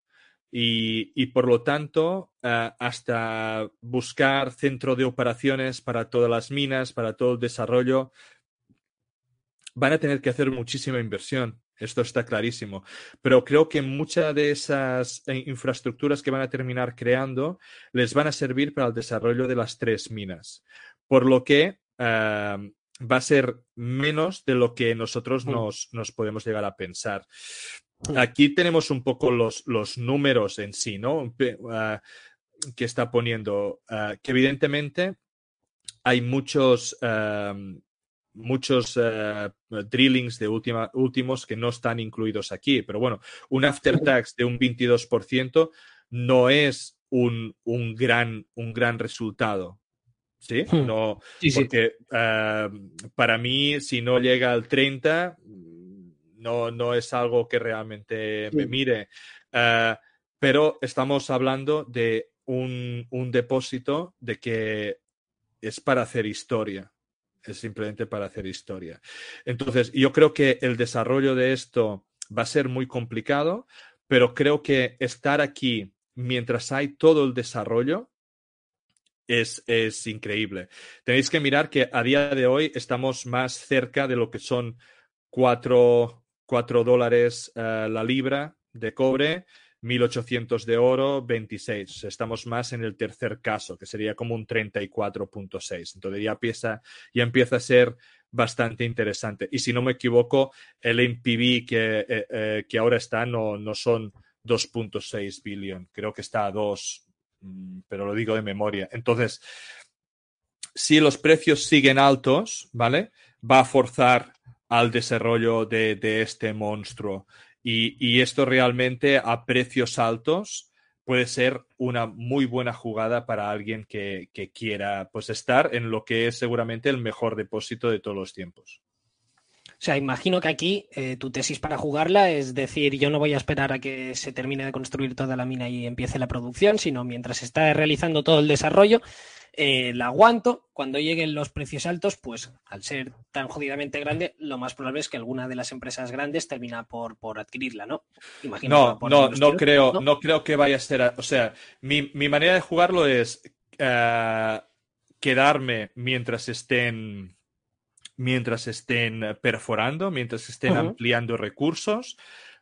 Y, por lo tanto, hasta buscar centro de operaciones para todas las minas, para todo el desarrollo, van a tener que hacer muchísima inversión. Esto está clarísimo. Pero creo que muchas de esas eh, infraestructuras que van a terminar creando les van a servir para el desarrollo de las tres minas. Por lo que va a ser menos de lo que nosotros mm. nos, podemos llegar a pensar. Mm. Aquí tenemos un poco los, los números en sí, ¿no? Ah, que está poniendo, ah, que evidentemente hay muchos muchos eh, drillings de última, últimos que no están incluidos aquí. Pero bueno, un after tax de un 22% no es un, un, gran, un gran resultado. ¿Sí? Hmm. No, porque eh, para mí, si no llega al 30, no, no es algo que realmente me mire. Eh, pero estamos hablando de un, un depósito de que es para hacer historia es simplemente para hacer historia. Entonces, yo creo que el desarrollo de esto va a ser muy complicado, pero creo que estar aquí mientras hay todo el desarrollo es, es increíble. Tenéis que mirar que a día de hoy estamos más cerca de lo que son 4, dólares eh, la libra de cobre 1800 de oro, 26. Estamos más en el tercer caso, que sería como un 34.6. Entonces ya empieza, ya empieza a ser bastante interesante. Y si no me equivoco, el NPV que, eh, eh, que ahora está no, no son 2.6 billion, creo que está a 2, mm, pero lo digo de memoria. Entonces, si los precios siguen altos, ¿vale? Va a forzar al desarrollo de, de este monstruo. Y, esto realmente a precios altos puede ser una muy buena jugada para alguien que, quiera pues, estar en lo que es seguramente el mejor depósito de todos los tiempos. O sea, imagino que aquí eh, tu tesis para jugarla es decir, yo no voy a esperar a que se termine de construir toda la mina y empiece la producción, sino mientras está realizando todo el desarrollo, eh, la aguanto. Cuando lleguen los precios altos, pues al ser tan jodidamente grande, lo más probable es que alguna de las empresas grandes termina por, por adquirirla, ¿no? no, no, no creo, ¿no? creo que vaya a ser. O sea, mi, manera de jugarlo es eh, quedarme mientras estén mientras estén perforando, mientras estén ampliando recursos.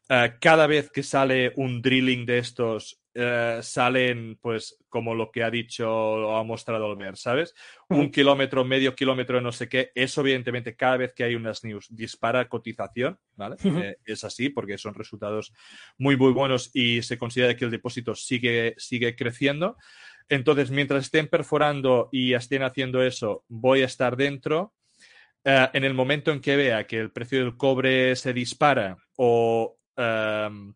Eh, cada vez que sale un drilling de estos, eh, salen, pues, como lo que ha dicho o ha mostrado Olmer, ¿sabes? Un kilómetro, medio kilómetro, no sé qué. Eso, evidentemente, cada vez que hay unas news, dispara cotización, ¿vale? Eh, es así, porque son resultados muy, muy buenos y se considera que el depósito sigue, sigue creciendo. Entonces, mientras estén perforando y estén haciendo eso, voy a estar dentro. En el momento en que vea que el precio del cobre se dispara o em,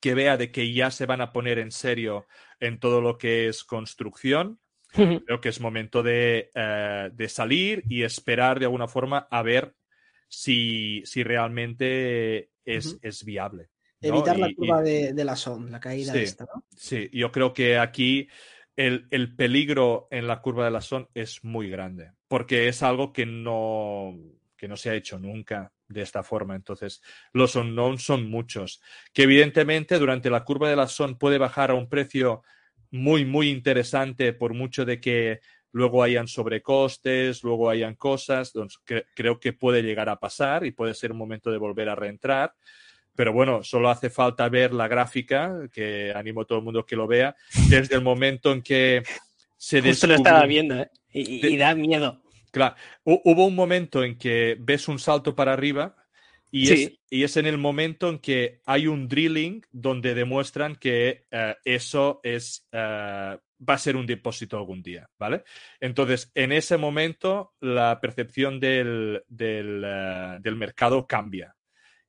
que vea de que ya se van a poner en serio en todo lo que es construcción, creo que es momento de, eh, de, salir y esperar de alguna forma a ver si, si realmente es, es viable. Evitar la curva de, de, la SOM, la caída sí, esta, ¿no? Sí, yo creo que aquí el, el, peligro en la curva de la SON es muy grande, porque es algo que no, que no se ha hecho nunca de esta forma. Entonces, los unknowns son muchos, que evidentemente durante la curva de la SON puede bajar a un precio muy, muy interesante por mucho de que luego hayan sobrecostes, luego hayan cosas. creo que puede llegar a pasar y puede ser un momento de volver a reentrar. Pero bueno, solo hace falta ver la gráfica, que animo a todo el mundo que lo vea, desde el momento en que se Justo lo estaba viendo, ¿eh? y da miedo. Claro, hubo un momento en que ves un salto para arriba y, es, y es en el momento en que hay un drilling donde demuestran que eh, eso es, eh, va a ser un depósito algún día, ¿vale? Entonces, en ese momento la percepción del, del, eh, del mercado cambia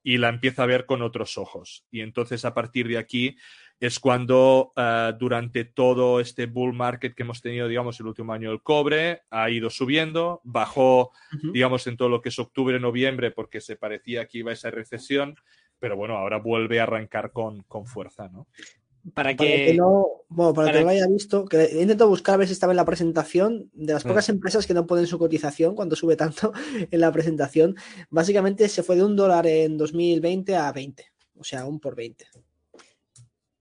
y la empieza a ver con otros ojos. Y entonces, a partir de aquí, es cuando uh, durante todo este bull market que hemos tenido, digamos, el último año el cobre ha ido subiendo, bajó, uh -huh. digamos, en todo lo que es octubre, noviembre, porque se parecía que iba esa recesión, pero bueno, ahora vuelve a arrancar con, con fuerza, ¿no? Para que, para que no, bueno, para, para, que no lo haya visto, que he intentado buscar a ver si estaba en la presentación de las pocas empresas que no ponen su cotización cuando sube tanto en la presentación. Básicamente se fue de un dólar en 2020 a 20, o sea, un por 20.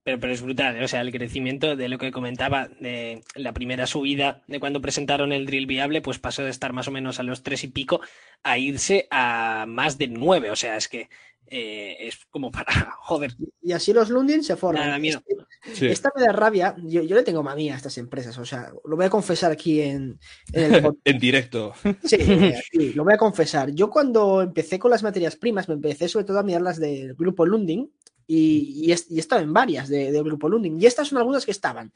Pero, pero, es brutal, ¿eh? o sea, el crecimiento de lo que comentaba de la primera subida de cuando presentaron el drill viable, pues pasó de estar más o menos a los tres y pico a irse a más de nueve, o sea, es que eh, es como para joder. Y así los Lundin se forman. Nada, miedo. Sí. Esta me da rabia. Yo, yo, le tengo manía a estas empresas. O sea, lo voy a confesar aquí en, en el en directo. Sí, sí, lo voy a confesar. Yo cuando empecé con las materias primas, me empecé sobre todo a mirarlas del grupo Lundin y, y, estado en varias del de grupo Lundin. Y estas son algunas que estaban.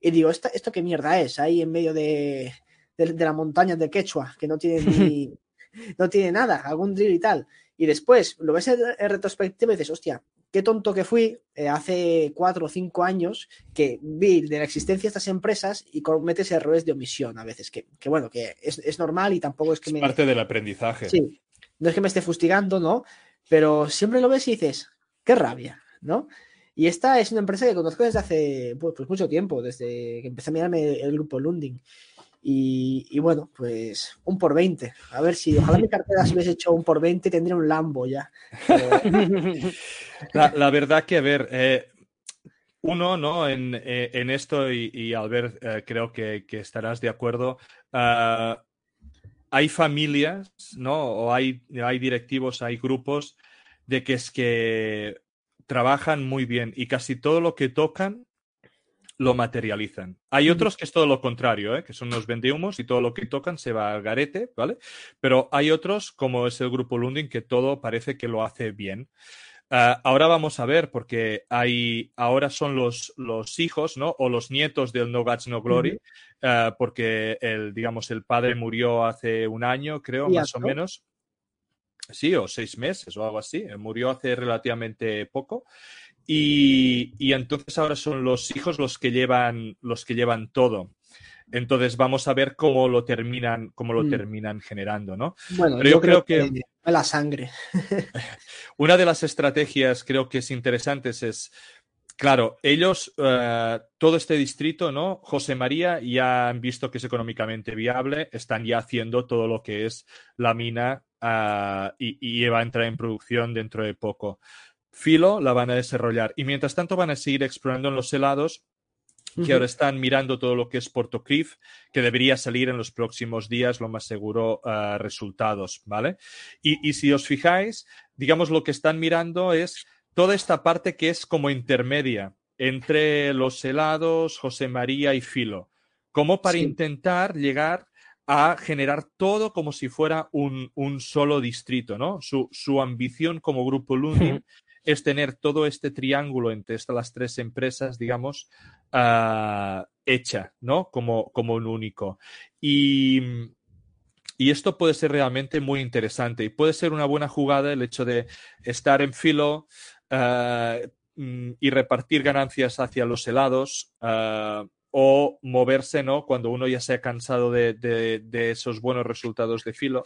Y digo, ¿esto, esto qué mierda es? Ahí en medio de, de, de la montaña de Quechua, que no tiene ni, no tiene nada, algún drill y tal. Y después lo ves en, retrospectiva y dices, hostia, qué tonto que fui eh, hace cuatro o cinco años que vi de la existencia de estas empresas y cometes errores de omisión a veces, que, que bueno, que es, es, normal y tampoco es que es me... parte del aprendizaje. Sí, no es que me esté fustigando, ¿no? Pero siempre lo ves y dices, qué rabia, ¿no? Y esta es una empresa que conozco desde hace pues, pues mucho tiempo, desde que empecé a mirarme el grupo Lunding. Y, bueno, pues un por 20. A ver si ojalá mi cartera se hubiese hecho un por 20, tendría un Lambo ya. La, verdad que, a ver, eh, uno, ¿no? En, eh, en esto, y, Albert, eh, creo que, estarás de acuerdo. Uh, hay familias, ¿no? O hay, hay directivos, hay grupos de que es que trabajan muy bien y casi todo lo que tocan lo materializan. Hay otros que es todo lo contrario, ¿eh? que son los vendehumos y todo lo que tocan se va al garete, ¿vale? Pero hay otros, como es el grupo Lundin, que todo parece que lo hace bien. Uh, ahora vamos a ver, porque hay, ahora son los, los hijos, ¿no? O los nietos del No Guts, No Glory, uh, porque el, digamos, el padre murió hace un año, creo, más o menos. Sí, o seis meses o algo así. Murió hace relativamente poco. Y, y, entonces ahora son los hijos los que llevan, los que llevan todo. Entonces vamos a ver cómo lo terminan, cómo lo mm. terminan generando, ¿no? Bueno, Pero yo, yo creo, creo, que, que la sangre. una de las estrategias creo que es interesantes es, claro, ellos, uh, todo este distrito, ¿no? José María ya han visto que es económicamente viable, están ya haciendo todo lo que es la mina uh, y, y va a entrar en producción dentro de poco. Filo la van a desarrollar. Y mientras tanto van a seguir explorando en los helados que uh -huh. ahora están mirando todo lo que es Portocrif, que debería salir en los próximos días, lo más seguro, uh, resultados, ¿vale? Y, y, si os fijáis, digamos, lo que están mirando es toda esta parte que es como intermedia entre los helados, José María y Filo, como para sí. intentar llegar a generar todo como si fuera un, un solo distrito, ¿no? Su, su ambición como grupo Lundin es tener todo este triángulo entre estas las tres empresas, digamos, uh, hecha, ¿no? Como, como un único. Y, y, esto puede ser realmente muy interesante y puede ser una buena jugada el hecho de estar en filo uh, y repartir ganancias hacia los helados. Uh, o moverse, ¿no? Cuando uno ya se ha cansado de, de, de esos buenos resultados de filo,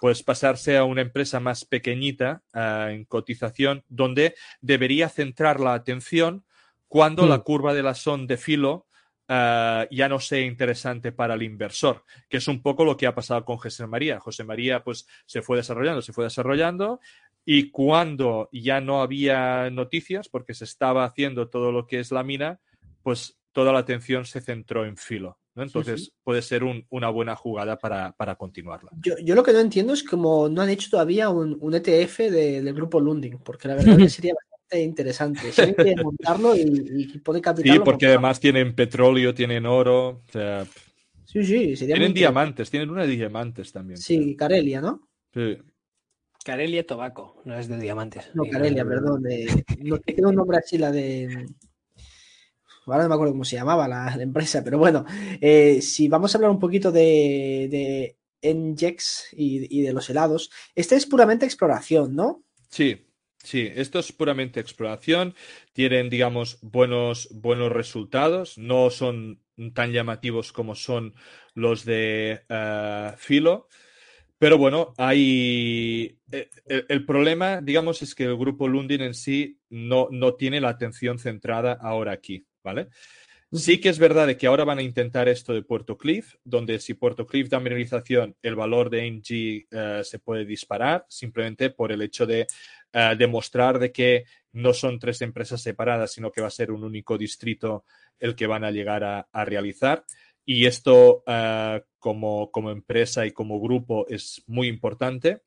pues pasarse a una empresa más pequeñita uh, en cotización, donde debería centrar la atención cuando mm. la curva de la son de filo uh, ya no sea interesante para el inversor, que es un poco lo que ha pasado con José María. José María pues se fue desarrollando, se fue desarrollando y cuando ya no había noticias, porque se estaba haciendo todo lo que es la mina, pues toda la atención se centró en filo. ¿no? Entonces sí, sí. puede ser un, una buena jugada para, para continuarla. Yo, yo, lo que no entiendo es como no han hecho todavía un, un ETF de, del grupo Lunding, porque la verdad que sería bastante interesante. Tienen que montarlo y, y capitalizarlo. Sí, porque además tienen petróleo, tienen oro. O sea, sí, sí, sería Tienen diamantes, tienen una de diamantes también. Sí. Carelia, ¿no? Sí. Carelia Tobaco, no es de diamantes. No, Carelia, perdón. De, no, tiene un nombre así, la de ahora no me acuerdo cómo se llamaba la, empresa, pero bueno, eh, si vamos a hablar un poquito de, de y, de los helados, este es puramente exploración, ¿no? Sí, Sí, esto es puramente exploración. Tienen, digamos, buenos, buenos resultados. No son tan llamativos como son los de uh, Filo. Pero bueno, hay. El, el, problema, digamos, es que el grupo Lundin en sí no, no tiene la atención centrada ahora aquí, ¿vale? Sí que es verdad de que ahora van a intentar esto de Puerto Cliff, donde si Puerto Cliff da mineralización, el valor de NG uh, se puede disparar simplemente por el hecho de uh, demostrar de que no son tres empresas separadas, sino que va a ser un único distrito el que van a llegar a, a realizar. Y esto uh, como, como, empresa y como grupo es muy importante,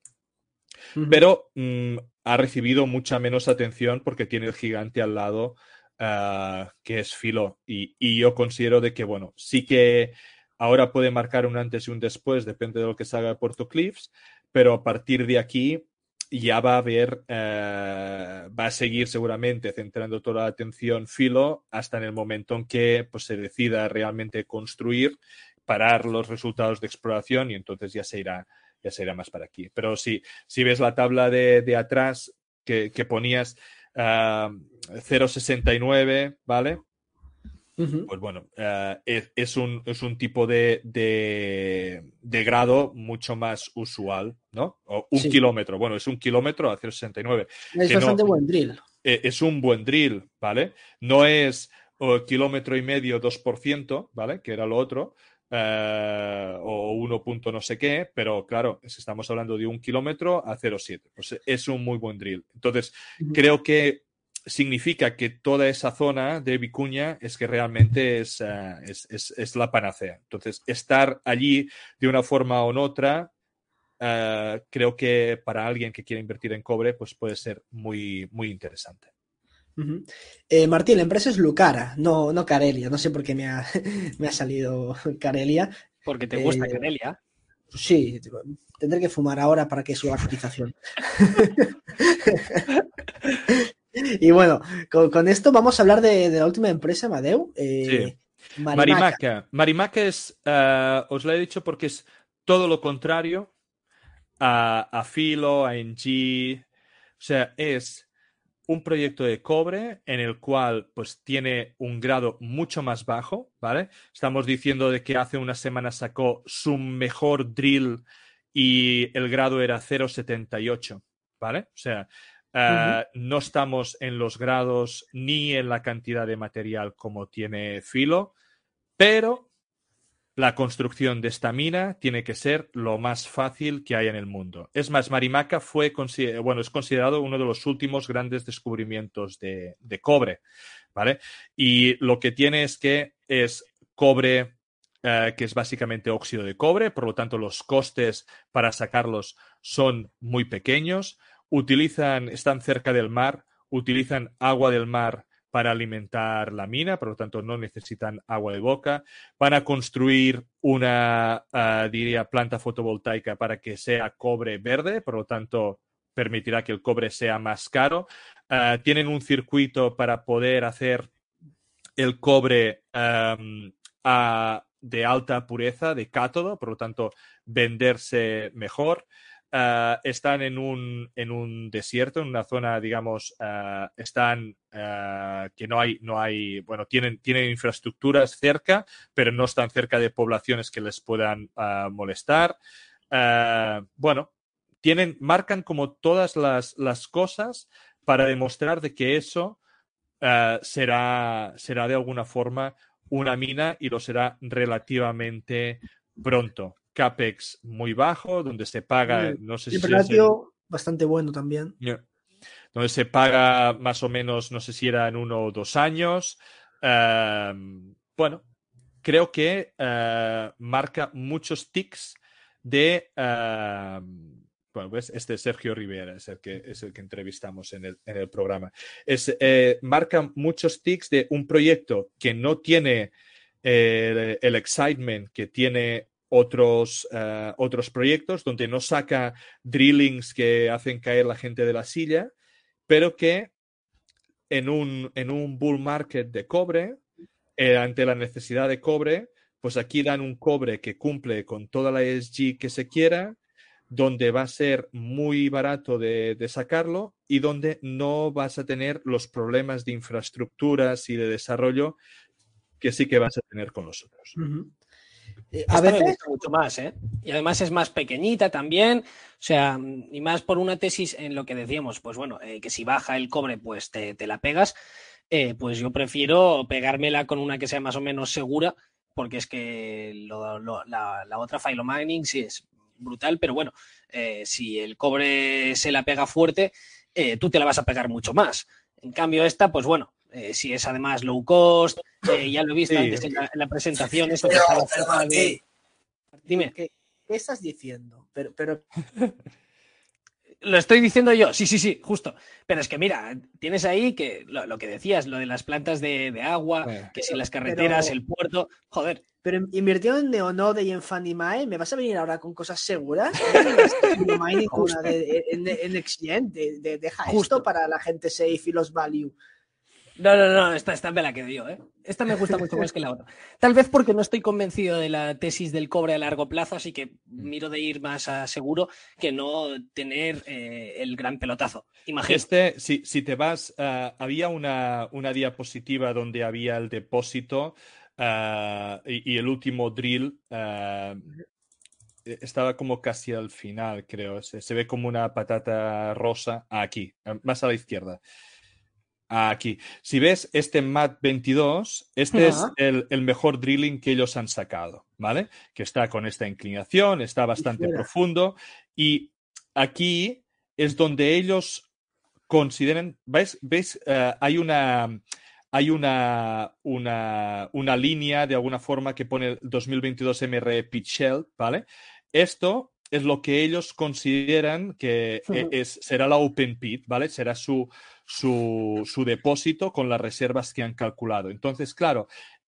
-huh. pero um, ha recibido mucha menos atención porque tiene el gigante al lado Uh, que es Filo. Y, yo considero de que, bueno, sí que ahora puede marcar un antes y un después, depende de lo que salga de Puerto Cliffs, pero a partir de aquí ya va a haber, uh, va a seguir seguramente centrando toda la atención Filo hasta en el momento en que pues, se decida realmente construir, parar los resultados de exploración y entonces ya se irá, ya se irá más para aquí. Pero si, si ves la tabla de, de atrás que, que ponías, Uh, 0,69, ¿vale? Uh -huh. Pues bueno, uh, es, es, un, es, un, tipo de, de, de, grado mucho más usual, ¿no? O un sí. kilómetro, bueno, es un kilómetro a 0,69. Es bastante no, buen drill. Eh, es un buen drill, ¿vale? No es oh, kilómetro y medio, 2%, ¿vale? Que era lo otro. Uh, o 1 punto no sé qué, pero claro, estamos hablando de un kilómetro a 0,7. Pues es un muy buen drill. Entonces, creo que significa que toda esa zona de Vicuña es que realmente es, uh, es, es, es, la panacea. Entonces, estar allí de una forma o en otra, uh, creo que para alguien que quiere invertir en cobre, pues puede ser muy, muy interesante. Uh -huh. eh, Martín, la empresa es Lucara, no, no Carelia. No sé por qué me ha, me ha salido Carelia. Porque te gusta eh, Carelia. Sí, tendré que fumar ahora para que suba la cotización. y bueno, con, con, esto vamos a hablar de, de la última empresa, Madeu. Eh, sí. Marimaca. Marimaca. Marimaca es, uh, os lo he dicho porque es todo lo contrario a, a Filo, a NG. O sea, es un proyecto de cobre en el cual pues tiene un grado mucho más bajo, ¿vale? Estamos diciendo de que hace una semana sacó su mejor drill y el grado era 0,78, ¿vale? O sea, uh, uh -huh. no estamos en los grados ni en la cantidad de material como tiene Filo, pero la construcción de esta mina tiene que ser lo más fácil que hay en el mundo. Es más, Marimaca fue, bueno, es considerado uno de los últimos grandes descubrimientos de, cobre, ¿vale? Y lo que tiene es que es cobre Uh, que es básicamente óxido de cobre, por lo tanto los costes para sacarlos son muy pequeños, utilizan, están cerca del mar, utilizan agua del mar para alimentar la mina, por lo tanto no necesitan agua de boca. Van a construir una, uh, diría, planta fotovoltaica para que sea cobre verde, por lo tanto permitirá que el cobre sea más caro. Uh, tienen un circuito para poder hacer el cobre de alta pureza, de cátodo, por lo tanto venderse mejor. Uh, están en un, en un, desierto, en una zona, digamos, uh, están uh, que no hay, no hay, bueno, tienen, tienen infraestructuras cerca, pero no están cerca de poblaciones que les puedan molestar. bueno, tienen, marcan como todas las, las, cosas para demostrar de que eso será, será de alguna forma una mina y lo será relativamente pronto. CAPEX muy bajo, donde se paga, no sé si... ratio el... bastante bueno también. Yeah. Donde se paga más o menos, no sé si era en uno o dos años. Uh, bueno, creo que uh, marca muchos tics de... Uh, bueno, pues este es Sergio Rivera, es el que, es el que entrevistamos en el, en el programa. Es, eh, marca muchos tics de un proyecto que no tiene eh, el excitement que tiene otros, uh, otros proyectos donde no saca drillings que hacen caer la gente de la silla, pero que en un, en un bull market de cobre, eh, ante la necesidad de cobre, pues aquí dan un cobre que cumple con toda la ESG que se quiera, donde va a ser muy barato de, sacarlo y donde no vas a tener los problemas de infraestructuras y de desarrollo que sí que vas a tener con los otros. A veces me gusta mucho más, ¿eh? Y además es más pequeñita también, o sea, y más por una tesis en lo que decíamos, pues bueno, eh, que si baja el cobre, pues te, la pegas. Eh, pues yo prefiero pegármela con una que sea más o menos segura, porque es que la, la, otra Philo Mining sí es brutal, pero bueno, si el cobre se la pega fuerte, tú te la vas a pegar mucho más. En cambio, esta, pues bueno, eh, si es además low cost, eh, ya lo he visto antes en la, presentación. Dime. ¿Qué, estás diciendo? Pero, pero... lo estoy diciendo yo, sí, sí, sí, justo. Pero es que mira, tienes ahí que lo, que decías, lo de las plantas de, agua, que si las carreteras, el puerto, joder. Pero invirtió en Neonode y en Fundymae, ¿me vas a venir ahora con cosas seguras? en, en, deja esto para la gente safe y los value. No, no, no, esta, esta me la quedo yo, ¿eh? Esta me gusta mucho más que la otra. Tal vez porque no estoy convencido de la tesis del cobre a largo plazo, así que miro de ir más a seguro que no tener eh, el gran pelotazo. Imagínate. Este, si, si te vas, eh, había una, una, diapositiva donde había el depósito eh, y, el último drill estaba como casi al final, creo. Se, ve como una patata rosa aquí, más a la izquierda. Aquí. Si ves este MAT 22, este es el, mejor drilling que ellos han sacado, ¿vale? Que está con esta inclinación, está bastante profundo. Y aquí es donde ellos consideran, ¿ves? ¿Ves? Eh, hay una. Hay una, una, una, línea de alguna forma que pone 2022 MR Pitch Shell, ¿vale? Esto es lo que ellos consideran que e, es, será la Open Pit, ¿vale? Será su, su, depósito con las reservas que han calculado. Entonces, claro,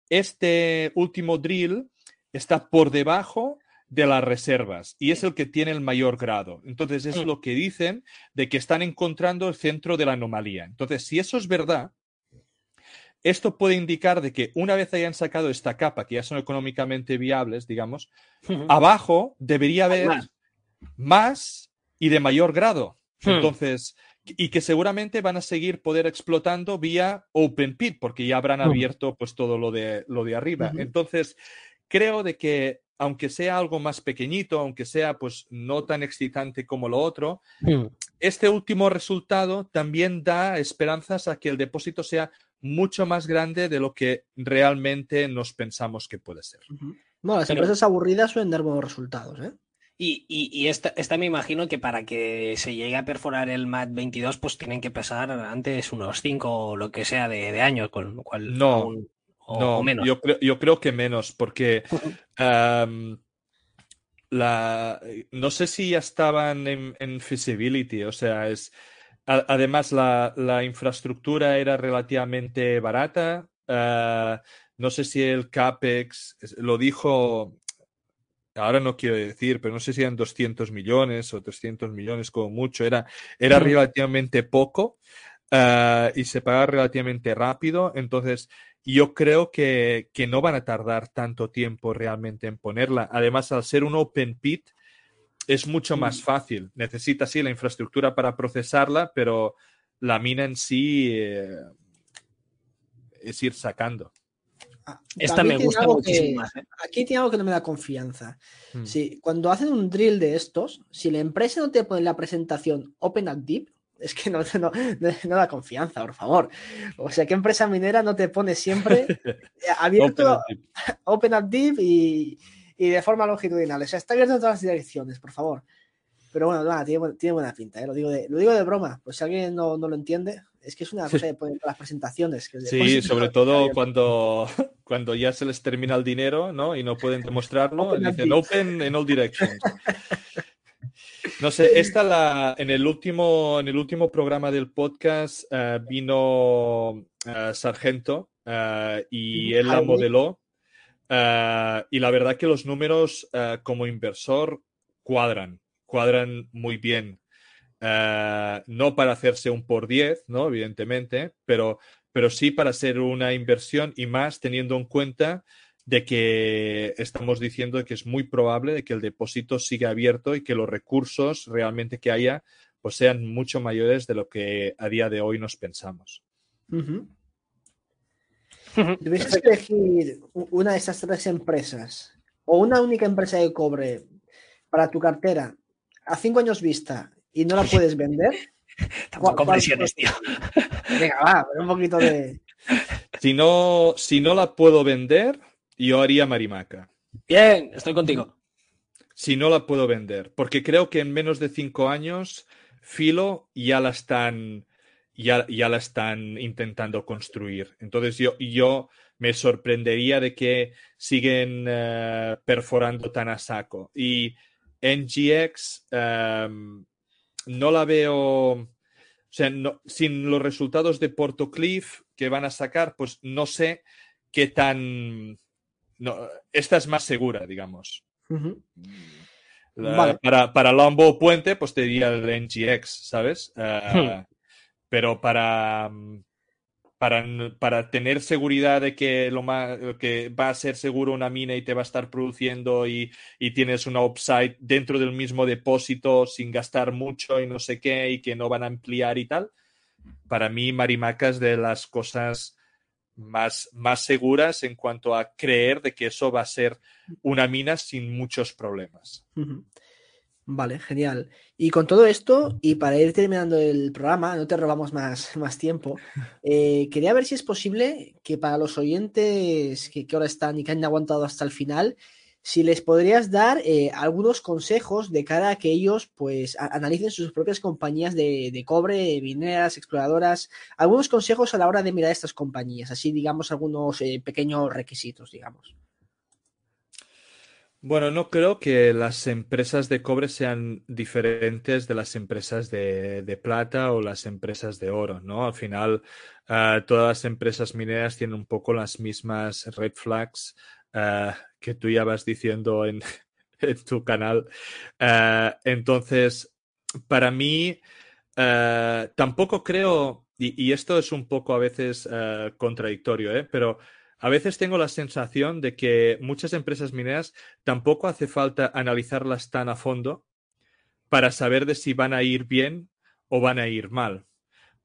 este último drill está por debajo de las reservas y es el que tiene el mayor grado. Entonces, es lo que dicen de que están encontrando el centro de la anomalía. Entonces, si eso es verdad, esto puede indicar de que una vez hayan sacado esta capa, que ya son económicamente viables, digamos, abajo debería haber más y de mayor grado. Hmm. Entonces, y que seguramente van a seguir poder explotando vía Open Pit, porque ya habrán abierto pues todo lo de, lo de arriba. Entonces, creo de que aunque sea algo más pequeñito, aunque sea pues no tan excitante como lo otro, este último resultado también da esperanzas a que el depósito sea mucho más grande de lo que realmente nos pensamos que puede ser. Bueno, las empresas aburridas suelen dar buenos resultados, ¿eh? Y, esta, me imagino que para que se llegue a perforar el MAT 22, pues tienen que pasar antes unos 5 o lo que sea de, años, con lo cual. No, o, menos. Yo, yo, creo que menos, porque. la, no sé si ya estaban en, feasibility, o sea, es. Además, la, infraestructura era relativamente barata. Ah, no sé si el CAPEX, lo dijo ahora no quiero decir, pero no sé si eran 200 millones o 300 millones como mucho, era, era relativamente poco ah, y se paga relativamente rápido, entonces yo creo que, que, no van a tardar tanto tiempo realmente en ponerla. Además, al ser un open pit, es mucho más mm. fácil. Necesita sí la infraestructura para procesarla, pero la mina en sí eh, es ir sacando. Ah, Esta me gusta muchísimo ¿eh? Aquí tiene algo que no me da confianza. Hmm. cuando hacen un drill de estos, si la empresa no te pone la presentación Open at Deep, es que no, no, da confianza, por favor. O sea, ¿qué empresa minera no te pone siempre abierto Open at Deep, y, de forma longitudinal? O sea, está abierto en todas las direcciones, por favor. Pero bueno, tiene, buena pinta, ¿eh? lo, digo de, lo digo de broma. Pues si alguien no, no lo entiende, es que es una cosa de poner las presentaciones. sí, sobre todo cuando, cuando ya se les termina el dinero ¿no? y no pueden demostrarlo, dicen open in all directions. No sé, esta la, en, el último, en el último programa del podcast eh, vino eh, Sargento eh, y él la modeló. Y la verdad que los números como inversor cuadran, cuadran muy bien. Eh, no para hacerse un por 10, ¿no? Evidentemente, pero, pero sí para hacer una inversión y más teniendo en cuenta de que estamos diciendo que es muy probable de que el depósito siga abierto y que los recursos realmente que haya pues sean mucho mayores de lo que a día de hoy nos pensamos. Uh que elegir una de esas tres empresas o una única empresa de cobre para tu cartera a cinco años vista y no la puedes vender. Presiones, tío. Venga, va, un poquito de. Si no, si no la puedo vender, yo haría Marimaca. Bien, estoy contigo. Si no la puedo vender, porque creo que en menos de cinco años, Filo ya la están, ya, ya la están intentando construir. Entonces yo, yo me sorprendería de que siguen eh, perforando tan a saco. Y NGX em, no la veo, o sea, sin los resultados de Portocliff que van a sacar, pues no sé qué tan... No, esta es más segura, digamos. para, para Lambo Puente, pues te diría el NGX, ¿sabes? Eh. Pero para, para, tener seguridad de que, lo más, que va a ser seguro una mina y te va a estar produciendo y, tienes una upside dentro del mismo depósito sin gastar mucho y no sé qué y que no van a ampliar y tal. Para mí, Marimaca es de las cosas más, más seguras en cuanto a creer de que eso va a ser una mina sin muchos problemas. Vale, genial. Y con todo esto, y para ir terminando el programa, no te robamos más, más tiempo, eh, quería ver si es posible que para los oyentes que, ahora están y que han aguantado hasta el final, si les podrías dar eh, algunos consejos de cara a que ellos pues analicen sus propias compañías de, cobre, mineras, exploradoras, algunos consejos a la hora de mirar estas compañías, así digamos algunos eh, pequeños requisitos, digamos. Bueno, no creo que las empresas de cobre sean diferentes de las empresas de, plata o las empresas de oro, ¿no? Al final, ah, todas las empresas mineras tienen un poco las mismas red flags ah, que tú ya vas diciendo en, tu canal. Ah, entonces, para mí, tampoco creo, y, y, esto es un poco a veces contradictorio, ¿eh? Pero a veces tengo la sensación de que muchas empresas mineras tampoco hace falta analizarlas tan a fondo para saber de si van a ir bien o van a ir mal.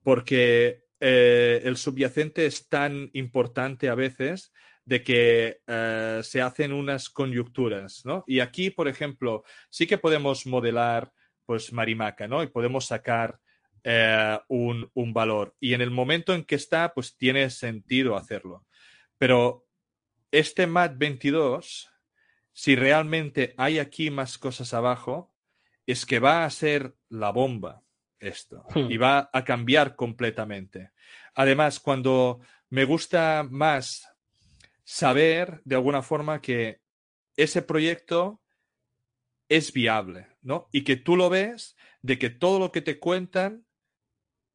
Porque eh, el subyacente es tan importante a veces de que eh, se hacen unas coyunturas, ¿no? Y aquí, por ejemplo, sí que podemos modelar, pues, Marimaca, ¿no? Y podemos sacar eh, un, un, valor. Y en el momento en que está, pues tiene sentido hacerlo. Pero este MAT 22, si realmente hay aquí más cosas abajo, es que va a ser la bomba esto hmm. y va a cambiar completamente. Además, cuando me gusta más saber de alguna forma que ese proyecto es viable, ¿no? Y que tú lo ves de que todo lo que te cuentan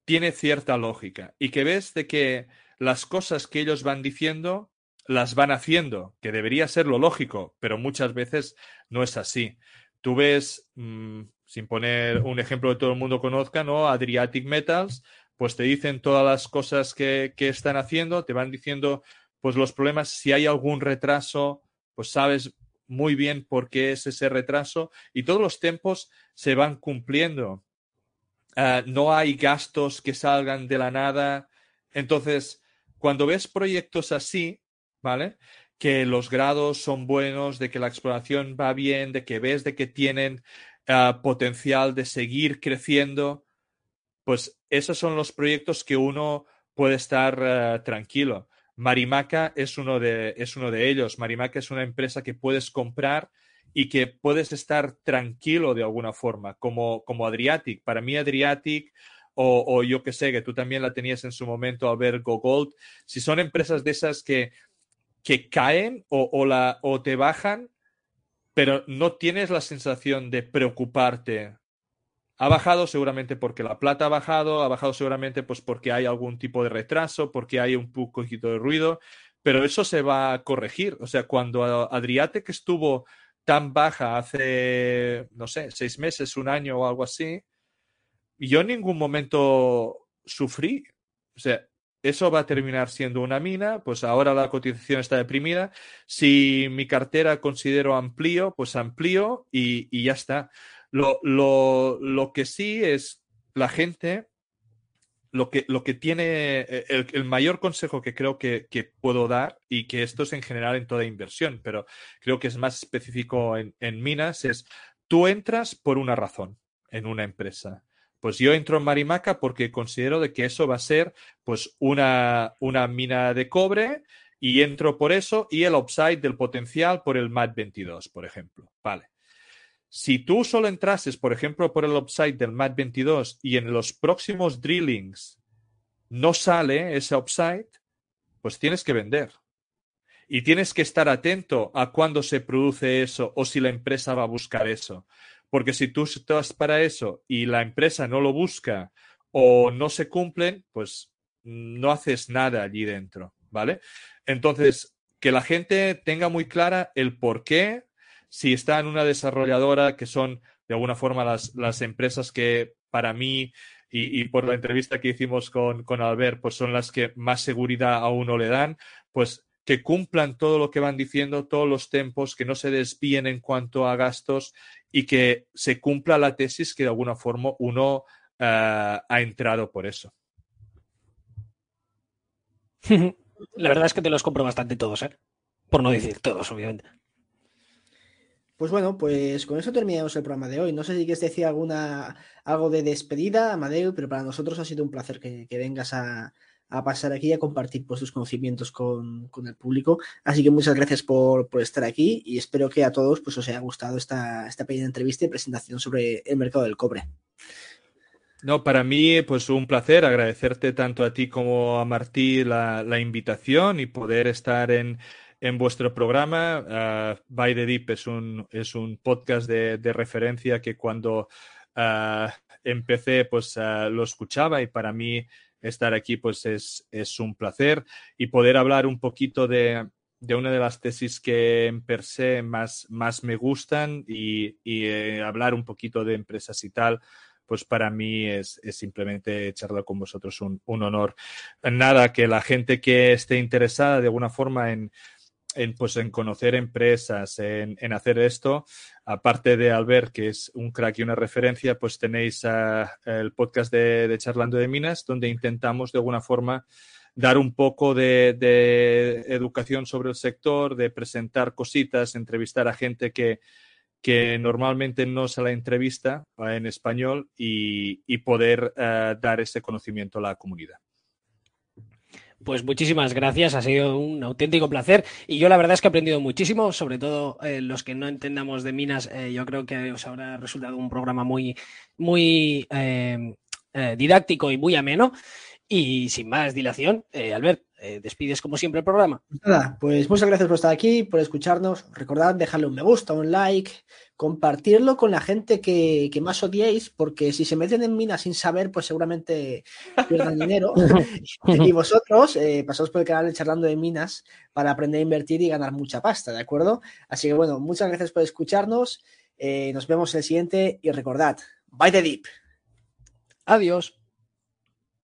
tiene cierta lógica y que ves de que las cosas que ellos van diciendo las van haciendo, que debería ser lo lógico, pero muchas veces no es así. Tú ves, mm, sin poner un ejemplo que todo el mundo conozca, ¿no? Adriatic Metals, pues te dicen todas las cosas que, que están haciendo, te van diciendo pues los problemas, si hay algún retraso, pues sabes muy bien por qué es ese retraso y todos los tiempos se van cumpliendo. Ah, no hay gastos que salgan de la nada. Entonces, cuando ves proyectos así, ¿vale? Que los grados son buenos, de que la exploración va bien, de que ves de que tienen ah, potencial de seguir creciendo, pues esos son los proyectos que uno puede estar ah, tranquilo. Marimaca es uno, de, es uno de ellos. Marimaca es una empresa que puedes comprar y que puedes estar tranquilo de alguna forma, como, como Adriatic. Para mí, Adriatic o, yo que sé, que tú también la tenías en su momento a ver GoGold, si son empresas de esas que, que caen o, la, o te bajan, pero no tienes la sensación de preocuparte. Ha bajado seguramente porque la plata ha bajado, ha bajado seguramente pues porque hay algún tipo de retraso, porque hay un poquito de ruido, pero eso se va a corregir. O sea, cuando Adriate que estuvo tan baja hace, no sé, seis meses, un año o algo así, yo en ningún momento sufrí. O sea, eso va a terminar siendo una mina, pues ahora la cotización está deprimida. Si mi cartera considero amplío, pues amplío y, y ya está. Lo, lo, lo, que sí es la gente, lo que, lo que tiene, eh, el, el mayor consejo que creo que, que, puedo dar, y que esto es en general en toda inversión, pero creo que es más específico en, en minas, es tú entras por una razón en una empresa pues yo entro en Marimaca porque considero de que eso va a ser pues una, una mina de cobre y entro por eso y el upside del potencial por el MAT 22, por ejemplo. Vale. Si tú solo entrases, por ejemplo, por el upside del MAT 22 y en los próximos drillings no sale ese upside, pues tienes que vender. Y tienes que estar atento a cuándo se produce eso o si la empresa va a buscar eso. Porque si tú estás para eso y la empresa no lo busca o no se cumplen, pues no haces nada allí dentro, ¿vale? Entonces, que la gente tenga muy clara el por qué, si está en una desarrolladora, que son de alguna forma las, las empresas que para mí y, y, por la entrevista que hicimos con, con Albert, pues son las que más seguridad a uno le dan, pues que cumplan todo lo que van diciendo, todos los tempos, que no se desvíen en cuanto a gastos y que se cumpla la tesis que de alguna forma uno uh, ha entrado por eso. La verdad es que te los compro bastante todos, ¿eh? Por no decir todos, obviamente. Pues bueno, pues con eso terminamos el programa de hoy. No sé si quieres decir alguna algo de despedida, Amadeo, pero para nosotros ha sido un placer que, que vengas a, a pasar aquí y a compartir pues, tus conocimientos con, con, el público. Así que muchas gracias por, por, estar aquí y espero que a todos pues, os haya gustado esta, esta pequeña entrevista y presentación sobre el mercado del cobre. No, para mí, pues un placer agradecerte tanto a ti como a Martí la, la invitación y poder estar en, en vuestro programa. Uh, By the Deep es un, es un podcast de, de referencia que cuando uh, empecé, pues uh, lo escuchaba y para mí estar aquí pues es, es un placer y poder hablar un poquito de, de, una de las tesis que en per se más, más me gustan y, y eh, hablar un poquito de empresas y tal, pues para mí es, es simplemente charlar con vosotros un, un, honor. Nada, que la gente que esté interesada de alguna forma en, en, pues, en conocer empresas, en, hacer esto, aparte de Albert, que es un crack y una referencia, pues tenéis el podcast de, de, Charlando de Minas, donde intentamos de alguna forma dar un poco de, de, educación sobre el sector, de presentar cositas, entrevistar a gente que, que normalmente no se la entrevista en español y, y poder uh, dar ese conocimiento a la comunidad. Pues muchísimas gracias, ha sido un auténtico placer y yo la verdad es que he aprendido muchísimo, sobre todo eh, los que no entendamos de minas, eh, yo creo que os habrá resultado un programa muy, muy eh, didáctico y muy ameno. Y sin más dilación, Albert, despides como siempre el programa. Nada, pues muchas gracias por estar aquí, por escucharnos. Recordad dejarle un me gusta, un like, compartirlo con la gente que, que, más odiéis, porque si se meten en minas sin saber, pues seguramente pierdan dinero. y vosotros eh, pasaos por el canal de Charlando de Minas para aprender a invertir y ganar mucha pasta, ¿de acuerdo? Así que bueno, muchas gracias por escucharnos. Eh, nos vemos en el siguiente y recordad, bye the deep. Adiós.